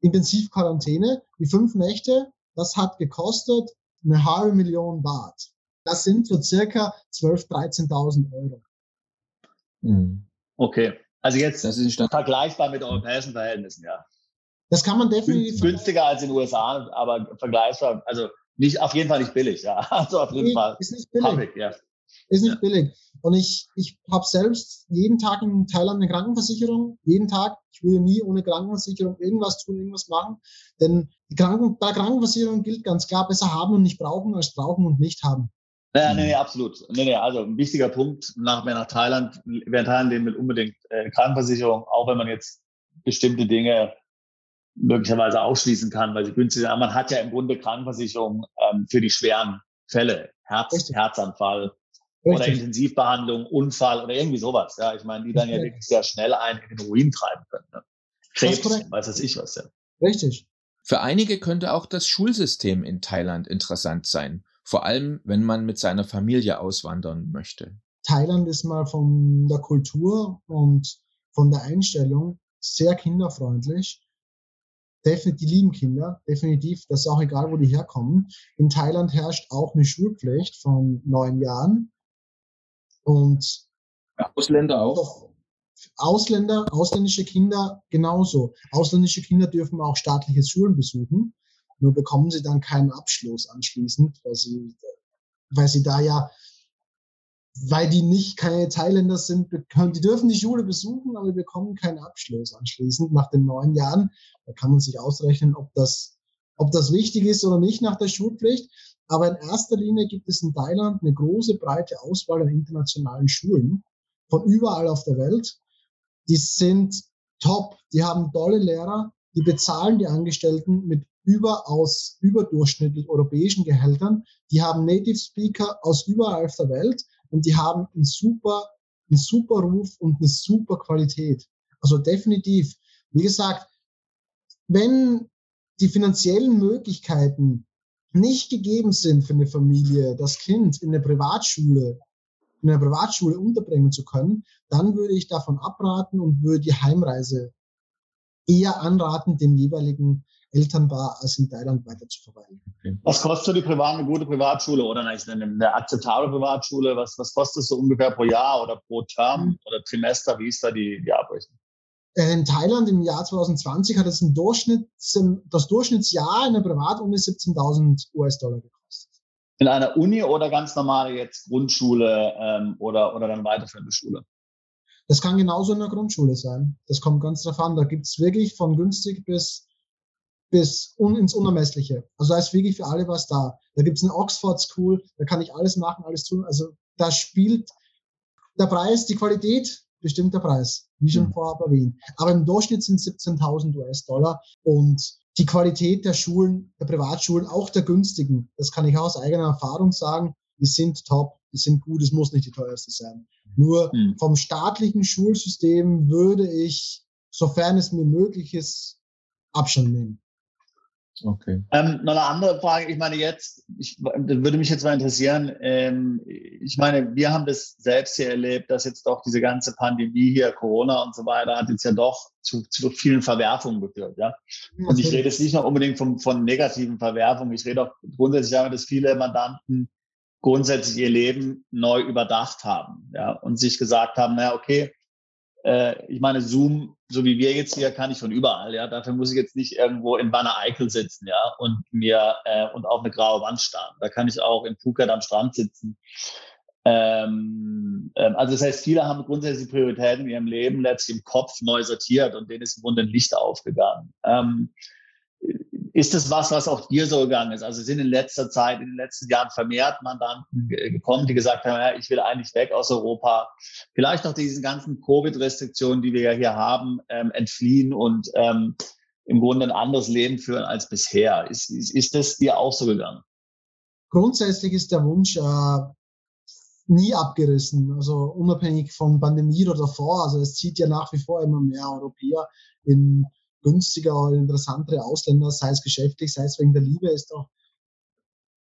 intensiv Quarantäne. Die fünf Nächte, das hat gekostet eine halbe Million Baht. Das sind so circa 12.000, 13.000 Euro. Mhm. Okay. Also jetzt das ist vergleichbar mit europäischen Verhältnissen, ja. Das kann man definitiv. Günstiger als in den USA, aber vergleichbar, also nicht, auf jeden Fall nicht billig, ja. Also auf jeden nee, Fall. Ist nicht billig. Public, ja. Ist nicht ja. billig. Und ich, ich habe selbst jeden Tag in Thailand eine Krankenversicherung. Jeden Tag. Ich würde nie ohne Krankenversicherung irgendwas tun, irgendwas machen. Denn die Kranken, bei Krankenversicherung gilt ganz klar, besser haben und nicht brauchen, als brauchen und nicht haben. Ja, nee, nee, absolut. Nee, nee, also ein wichtiger Punkt, nach, wer nach Thailand, wer in Thailand leben will, unbedingt äh, Krankenversicherung, auch wenn man jetzt bestimmte Dinge möglicherweise ausschließen kann, weil sie günstig sind. Aber man hat ja im Grunde Krankenversicherung ähm, für die schweren Fälle, Herz, Richtig. Herzanfall Richtig. oder Intensivbehandlung, Unfall oder irgendwie sowas. Ja, ich meine, die dann ja wirklich sehr schnell einen in den Ruin treiben können. Ne? Krebs, weiß das ich was. Ja. Richtig. Für einige könnte auch das Schulsystem in Thailand interessant sein, vor allem wenn man mit seiner Familie auswandern möchte. Thailand ist mal von der Kultur und von der Einstellung sehr kinderfreundlich. Definitiv, die lieben Kinder, definitiv. Das ist auch egal, wo die herkommen. In Thailand herrscht auch eine Schulpflicht von neun Jahren. Und Ausländer auch. Ausländer, ausländische Kinder genauso. Ausländische Kinder dürfen auch staatliche Schulen besuchen. Nur bekommen sie dann keinen Abschluss anschließend, weil sie, weil sie da ja weil die nicht keine Thailänder sind, die dürfen die Schule besuchen, aber bekommen keinen Abschluss anschließend nach den neun Jahren. Da kann man sich ausrechnen, ob das, ob das wichtig ist oder nicht nach der Schulpflicht. Aber in erster Linie gibt es in Thailand eine große, breite Auswahl an internationalen Schulen von überall auf der Welt. Die sind top, die haben tolle Lehrer, die bezahlen die Angestellten mit überaus überdurchschnittlich europäischen Gehältern. Die haben Native Speaker aus überall auf der Welt und die haben einen super, einen super Ruf und eine super Qualität. Also definitiv. Wie gesagt, wenn die finanziellen Möglichkeiten nicht gegeben sind für eine Familie, das Kind in eine Privatschule, in einer Privatschule unterbringen zu können, dann würde ich davon abraten und würde die Heimreise eher anraten, dem jeweiligen Elternpaar als in Thailand weiter zu verweilen. Okay. Was kostet die Privat, eine gute Privatschule oder eine, eine akzeptable Privatschule? Was, was kostet es so ungefähr pro Jahr oder pro Term mhm. oder Trimester? Wie ist da die, die Abrechnung? Äh, in Thailand im Jahr 2020 hat es ein Durchschnitt, das Durchschnittsjahr in der Privatuni 17.000 US-Dollar gekostet. In einer Uni oder ganz normale jetzt Grundschule ähm, oder, oder dann weiterführende Schule? Das kann genauso in der Grundschule sein. Das kommt ganz drauf an. Da gibt's wirklich von günstig bis bis un, ins Unermessliche. Also da ist wirklich für alle was da. Da gibt's eine Oxford School, da kann ich alles machen, alles tun. Also da spielt der Preis, die Qualität bestimmt der Preis, wie schon mhm. vorab erwähnt. Aber im Durchschnitt sind 17.000 US-Dollar und die Qualität der Schulen, der Privatschulen, auch der günstigen, das kann ich aus eigener Erfahrung sagen, die sind top, die sind gut, es muss nicht die teuerste sein. Nur mhm. vom staatlichen Schulsystem würde ich, sofern es mir möglich ist, Abstand nehmen. Okay. Ähm, noch eine andere Frage. Ich meine, jetzt, ich, würde mich jetzt mal interessieren. Ähm, ich meine, wir haben das selbst hier erlebt, dass jetzt doch diese ganze Pandemie hier, Corona und so weiter, hat jetzt ja doch zu, zu vielen Verwerfungen geführt. Ja? Und ich rede jetzt nicht nur unbedingt von, von negativen Verwerfungen. Ich rede auch grundsätzlich damit, dass viele Mandanten grundsätzlich ihr Leben neu überdacht haben. Ja? Und sich gesagt haben, naja, okay, äh, ich meine, Zoom, so wie wir jetzt hier, kann ich von überall. Ja, dafür muss ich jetzt nicht irgendwo in Banner Eickel sitzen, ja, und mir äh, und auf eine graue Wand starren. Da kann ich auch in Phuket am Strand sitzen. Ähm, ähm, also das heißt, viele haben grundsätzlich Prioritäten in ihrem Leben letztlich im Kopf neu sortiert und denen ist im Grunde ein Licht aufgegangen. Ähm, ist das was, was auch dir so gegangen ist? Also sind in letzter Zeit, in den letzten Jahren vermehrt Mandanten gekommen, die gesagt haben, ja, ich will eigentlich weg aus Europa. Vielleicht auch diesen ganzen Covid-Restriktionen, die wir ja hier haben, ähm, entfliehen und ähm, im Grunde ein anderes Leben führen als bisher. Ist, ist, ist das dir auch so gegangen? Grundsätzlich ist der Wunsch äh, nie abgerissen, also unabhängig von Pandemie oder davor. Also es zieht ja nach wie vor immer mehr Europäer in günstiger oder interessantere Ausländer, sei es geschäftlich, sei es wegen der Liebe, ist auch,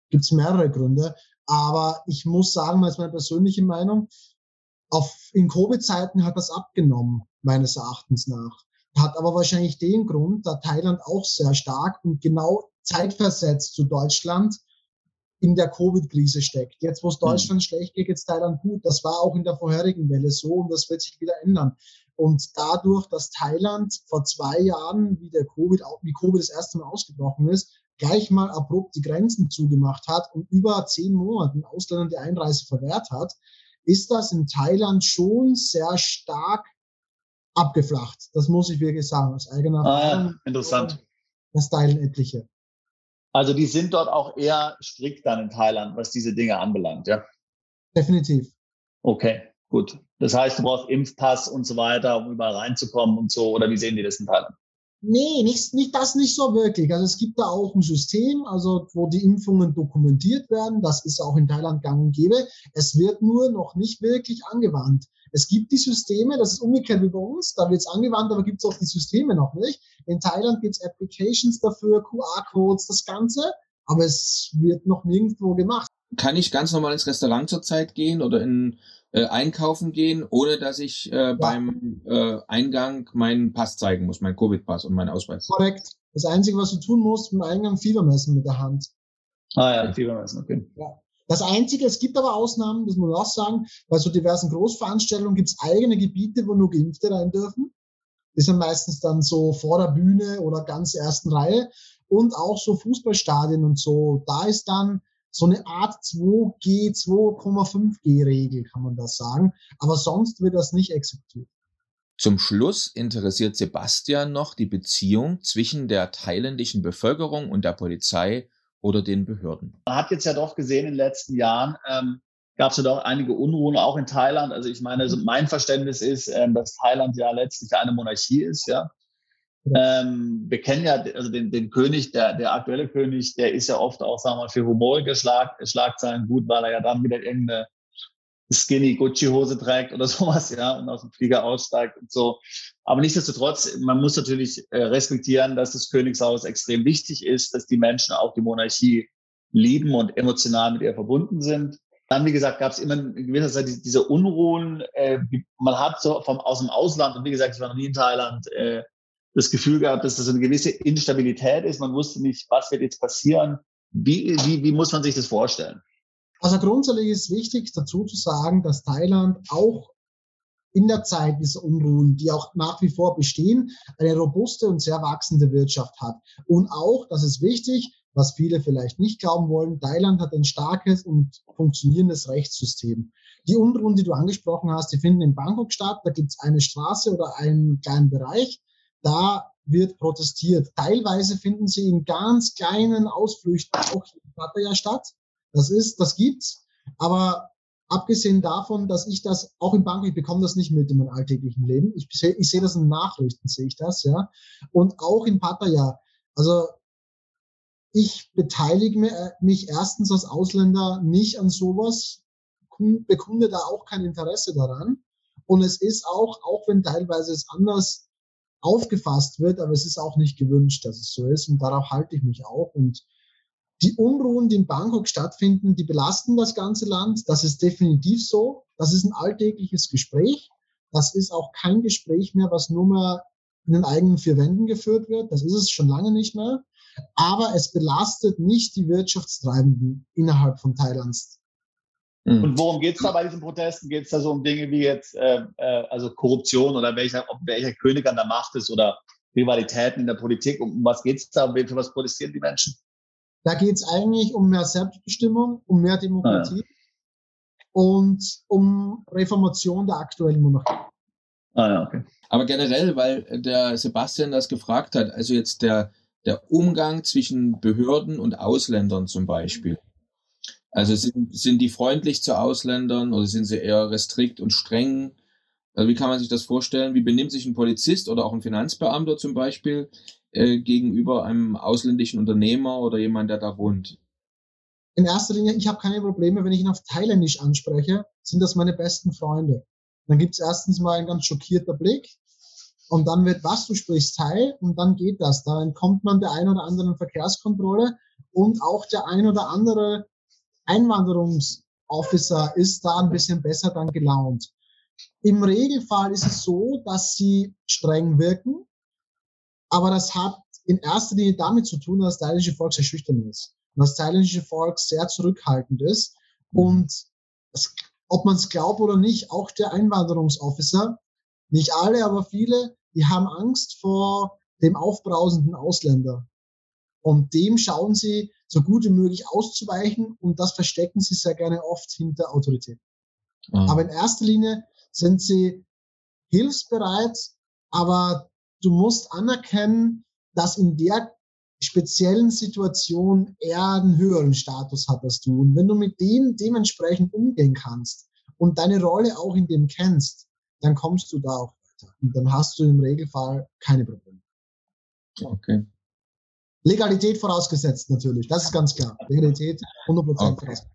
gibt es mehrere Gründe. Aber ich muss sagen, das ist meine persönliche Meinung, auf, in Covid-Zeiten hat das abgenommen, meines Erachtens nach. Hat aber wahrscheinlich den Grund, da Thailand auch sehr stark und genau zeitversetzt zu Deutschland in der Covid-Krise steckt. Jetzt, wo es hm. Deutschland mhm. schlecht geht, geht es Thailand gut. Das war auch in der vorherigen Welle so und das wird sich wieder ändern. Und dadurch, dass Thailand vor zwei Jahren, wie der Covid, wie Covid das erste Mal ausgebrochen ist, gleich mal abrupt die Grenzen zugemacht hat und über zehn Monaten Ausländern die Einreise verwehrt hat, ist das in Thailand schon sehr stark abgeflacht. Das muss ich wirklich sagen, aus eigener ah, Erfahrung. Ah, interessant. Das teilen etliche. Also die sind dort auch eher strikt dann in Thailand, was diese Dinge anbelangt, ja? Definitiv. Okay. Gut. Das heißt, du brauchst Impfpass und so weiter, um überall reinzukommen und so. Oder wie sehen die das in Thailand? Nee, nicht, nicht das nicht so wirklich. Also es gibt da auch ein System, also wo die Impfungen dokumentiert werden. Das ist auch in Thailand gang und gäbe. Es wird nur noch nicht wirklich angewandt. Es gibt die Systeme, das ist umgekehrt wie bei uns, da wird es angewandt, aber gibt es auch die Systeme noch nicht. In Thailand gibt es Applications dafür, QR-Codes, das Ganze, aber es wird noch nirgendwo gemacht. Kann ich ganz normal ins Restaurant zurzeit gehen oder in äh, einkaufen gehen, ohne dass ich äh, ja. beim äh, Eingang meinen Pass zeigen muss, meinen Covid-Pass und meinen Ausweis. Korrekt. Das Einzige, was du tun musst, beim Eingang Fieber messen mit der Hand. Ah ja, Fieber messen, okay. Ja. Das Einzige, es gibt aber Ausnahmen, das muss man auch sagen, bei so diversen Großveranstaltungen gibt es eigene Gebiete, wo nur Geimpfte rein dürfen. Die sind meistens dann so vor der Bühne oder ganz ersten Reihe. Und auch so Fußballstadien und so. Da ist dann so eine Art 2G, 2,5G-Regel, kann man das sagen. Aber sonst wird das nicht exekutiert. Zum Schluss interessiert Sebastian noch die Beziehung zwischen der thailändischen Bevölkerung und der Polizei oder den Behörden. Man hat jetzt ja doch gesehen in den letzten Jahren, ähm, gab es ja doch einige Unruhen auch in Thailand. Also ich meine, also mein Verständnis ist, ähm, dass Thailand ja letztlich eine Monarchie ist, ja. Ähm, wir kennen ja also den, den König, der, der aktuelle König, der ist ja oft auch, sagen wir mal, für humorige Schlag, Schlagzeilen gut, weil er ja dann wieder irgendeine skinny Gucci-Hose trägt oder sowas, ja, und aus dem Flieger aussteigt und so. Aber nichtsdestotrotz, man muss natürlich äh, respektieren, dass das Königshaus extrem wichtig ist, dass die Menschen auch die Monarchie lieben und emotional mit ihr verbunden sind. Dann, wie gesagt, gab es immer in gewisser Zeit diese Unruhen. Äh, man hat so vom, aus dem Ausland, und wie gesagt, ich war noch nie in Thailand, äh, das Gefühl gehabt, dass das eine gewisse Instabilität ist. Man wusste nicht, was wird jetzt passieren. Wie, wie, wie muss man sich das vorstellen? Also grundsätzlich ist wichtig dazu zu sagen, dass Thailand auch in der Zeit dieser Unruhen, die auch nach wie vor bestehen, eine robuste und sehr wachsende Wirtschaft hat. Und auch, das ist wichtig, was viele vielleicht nicht glauben wollen, Thailand hat ein starkes und funktionierendes Rechtssystem. Die Unruhen, die du angesprochen hast, die finden in Bangkok statt. Da gibt es eine Straße oder einen kleinen Bereich, da wird protestiert. Teilweise finden sie in ganz kleinen Ausflüchten auch in Pattaya statt. Das ist, das gibt's. Aber abgesehen davon, dass ich das auch in Bangkok, ich bekomme das nicht mit in meinem alltäglichen Leben. Ich sehe, ich sehe das in Nachrichten, sehe ich das, ja. Und auch in Pattaya. Also ich beteilige mich erstens als Ausländer nicht an sowas, bekunde da auch kein Interesse daran. Und es ist auch, auch wenn teilweise es anders aufgefasst wird, aber es ist auch nicht gewünscht, dass es so ist und darauf halte ich mich auch. Und die Unruhen, die in Bangkok stattfinden, die belasten das ganze Land. Das ist definitiv so. Das ist ein alltägliches Gespräch. Das ist auch kein Gespräch mehr, was nur mehr in den eigenen vier Wänden geführt wird. Das ist es schon lange nicht mehr. Aber es belastet nicht die Wirtschaftstreibenden innerhalb von Thailands. Mhm. Und worum geht es da bei diesen Protesten? Geht es da so um Dinge wie jetzt äh, äh, also Korruption oder welcher, ob welcher König an der Macht ist oder Rivalitäten in der Politik? Um was geht es da? Um für was protestieren die Menschen? Da geht es eigentlich um mehr Selbstbestimmung, um mehr Demokratie ah, ja. und um Reformation der aktuellen Monarchie. Ah ja, okay. Aber generell, weil der Sebastian das gefragt hat, also jetzt der, der Umgang zwischen Behörden und Ausländern zum Beispiel. Also sind, sind die freundlich zu Ausländern oder sind sie eher restrikt und streng? Also wie kann man sich das vorstellen? Wie benimmt sich ein Polizist oder auch ein Finanzbeamter zum Beispiel äh, gegenüber einem ausländischen Unternehmer oder jemand, der da wohnt? In erster Linie, ich habe keine Probleme, wenn ich ihn auf Thailändisch anspreche, sind das meine besten Freunde. Dann gibt's erstens mal ein ganz schockierter Blick und dann wird, was du sprichst, Thai und dann geht das. Dann entkommt man der ein oder anderen Verkehrskontrolle und auch der ein oder andere Einwanderungsofficer ist da ein bisschen besser dann gelaunt. Im Regelfall ist es so, dass sie streng wirken, aber das hat in erster Linie damit zu tun, dass das thailändische Volk sehr schüchtern ist. Und das thailändische Volk sehr zurückhaltend ist. Und es, ob man es glaubt oder nicht, auch der Einwanderungsofficer, nicht alle, aber viele, die haben Angst vor dem aufbrausenden Ausländer. Und dem schauen sie so gut wie möglich auszuweichen und das verstecken sie sehr gerne oft hinter Autorität. Mhm. Aber in erster Linie sind sie hilfsbereit, aber du musst anerkennen, dass in der speziellen Situation er einen höheren Status hat als du. Und wenn du mit dem dementsprechend umgehen kannst und deine Rolle auch in dem kennst, dann kommst du da auch weiter. Und dann hast du im Regelfall keine Probleme. Okay. Legalität vorausgesetzt natürlich, das ist ganz klar. Legalität 100% okay. vorausgesetzt.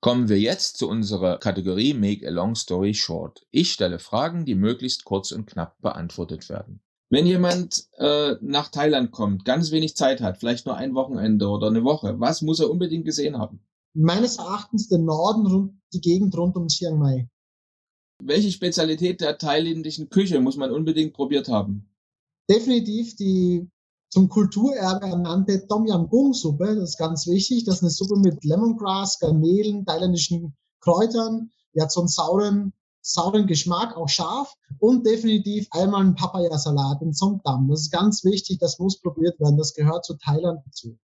Kommen wir jetzt zu unserer Kategorie Make a Long Story Short. Ich stelle Fragen, die möglichst kurz und knapp beantwortet werden. Wenn jemand äh, nach Thailand kommt, ganz wenig Zeit hat, vielleicht nur ein Wochenende oder eine Woche, was muss er unbedingt gesehen haben? Meines Erachtens den Norden, die Gegend rund um Chiang Mai. Welche Spezialität der thailändischen Küche muss man unbedingt probiert haben? Definitiv die zum Kulturerbe ernannte Tom Yam Goong Suppe. Das ist ganz wichtig. Das ist eine Suppe mit Lemongrass, Garnelen, thailändischen Kräutern. Die hat so einen sauren, sauren Geschmack, auch scharf. Und definitiv einmal ein Papayasalat in Somtam. Das ist ganz wichtig. Das muss probiert werden. Das gehört zu Thailand dazu.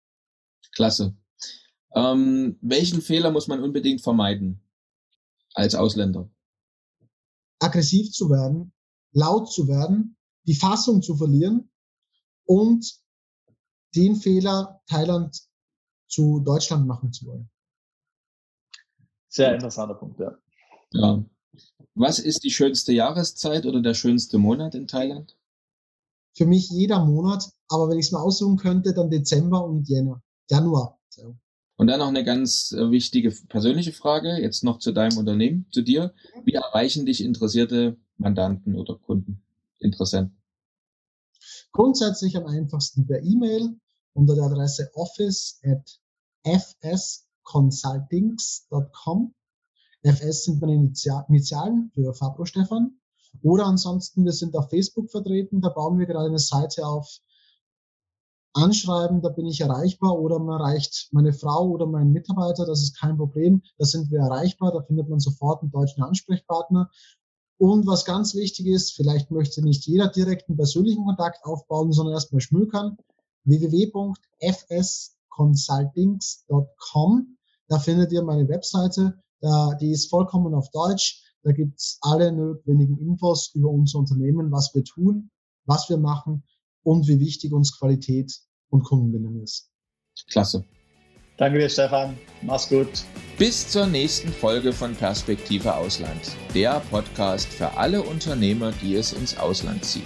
Klasse. Ähm, welchen Fehler muss man unbedingt vermeiden als Ausländer? Aggressiv zu werden, laut zu werden, die Fassung zu verlieren und den Fehler Thailand zu Deutschland machen zu wollen. Sehr interessanter Punkt, ja. ja. Was ist die schönste Jahreszeit oder der schönste Monat in Thailand? Für mich jeder Monat, aber wenn ich es mal aussuchen könnte, dann Dezember und Jänner. Januar. So. Und dann noch eine ganz äh, wichtige persönliche Frage, jetzt noch zu deinem Unternehmen, zu dir. Wie erreichen dich interessierte Mandanten oder Kunden, Interessenten? Grundsätzlich am einfachsten per E-Mail unter der Adresse office at fsconsultings.com. FS sind meine Initialen für Fabro Stefan. Oder ansonsten, wir sind auf Facebook vertreten, da bauen wir gerade eine Seite auf. Anschreiben, da bin ich erreichbar oder man erreicht meine Frau oder meinen Mitarbeiter, das ist kein Problem, da sind wir erreichbar, da findet man sofort einen deutschen Ansprechpartner und was ganz wichtig ist, vielleicht möchte nicht jeder direkt einen persönlichen Kontakt aufbauen, sondern erstmal schmökern. www.fsconsultings.com. Da findet ihr meine Webseite. Die ist vollkommen auf Deutsch. Da gibt's alle notwendigen Infos über unser Unternehmen, was wir tun, was wir machen und wie wichtig uns Qualität und Kundenbindung ist. Klasse. Danke dir, Stefan. Mach's gut. Bis zur nächsten Folge von Perspektive Ausland, der Podcast für alle Unternehmer, die es ins Ausland zieht.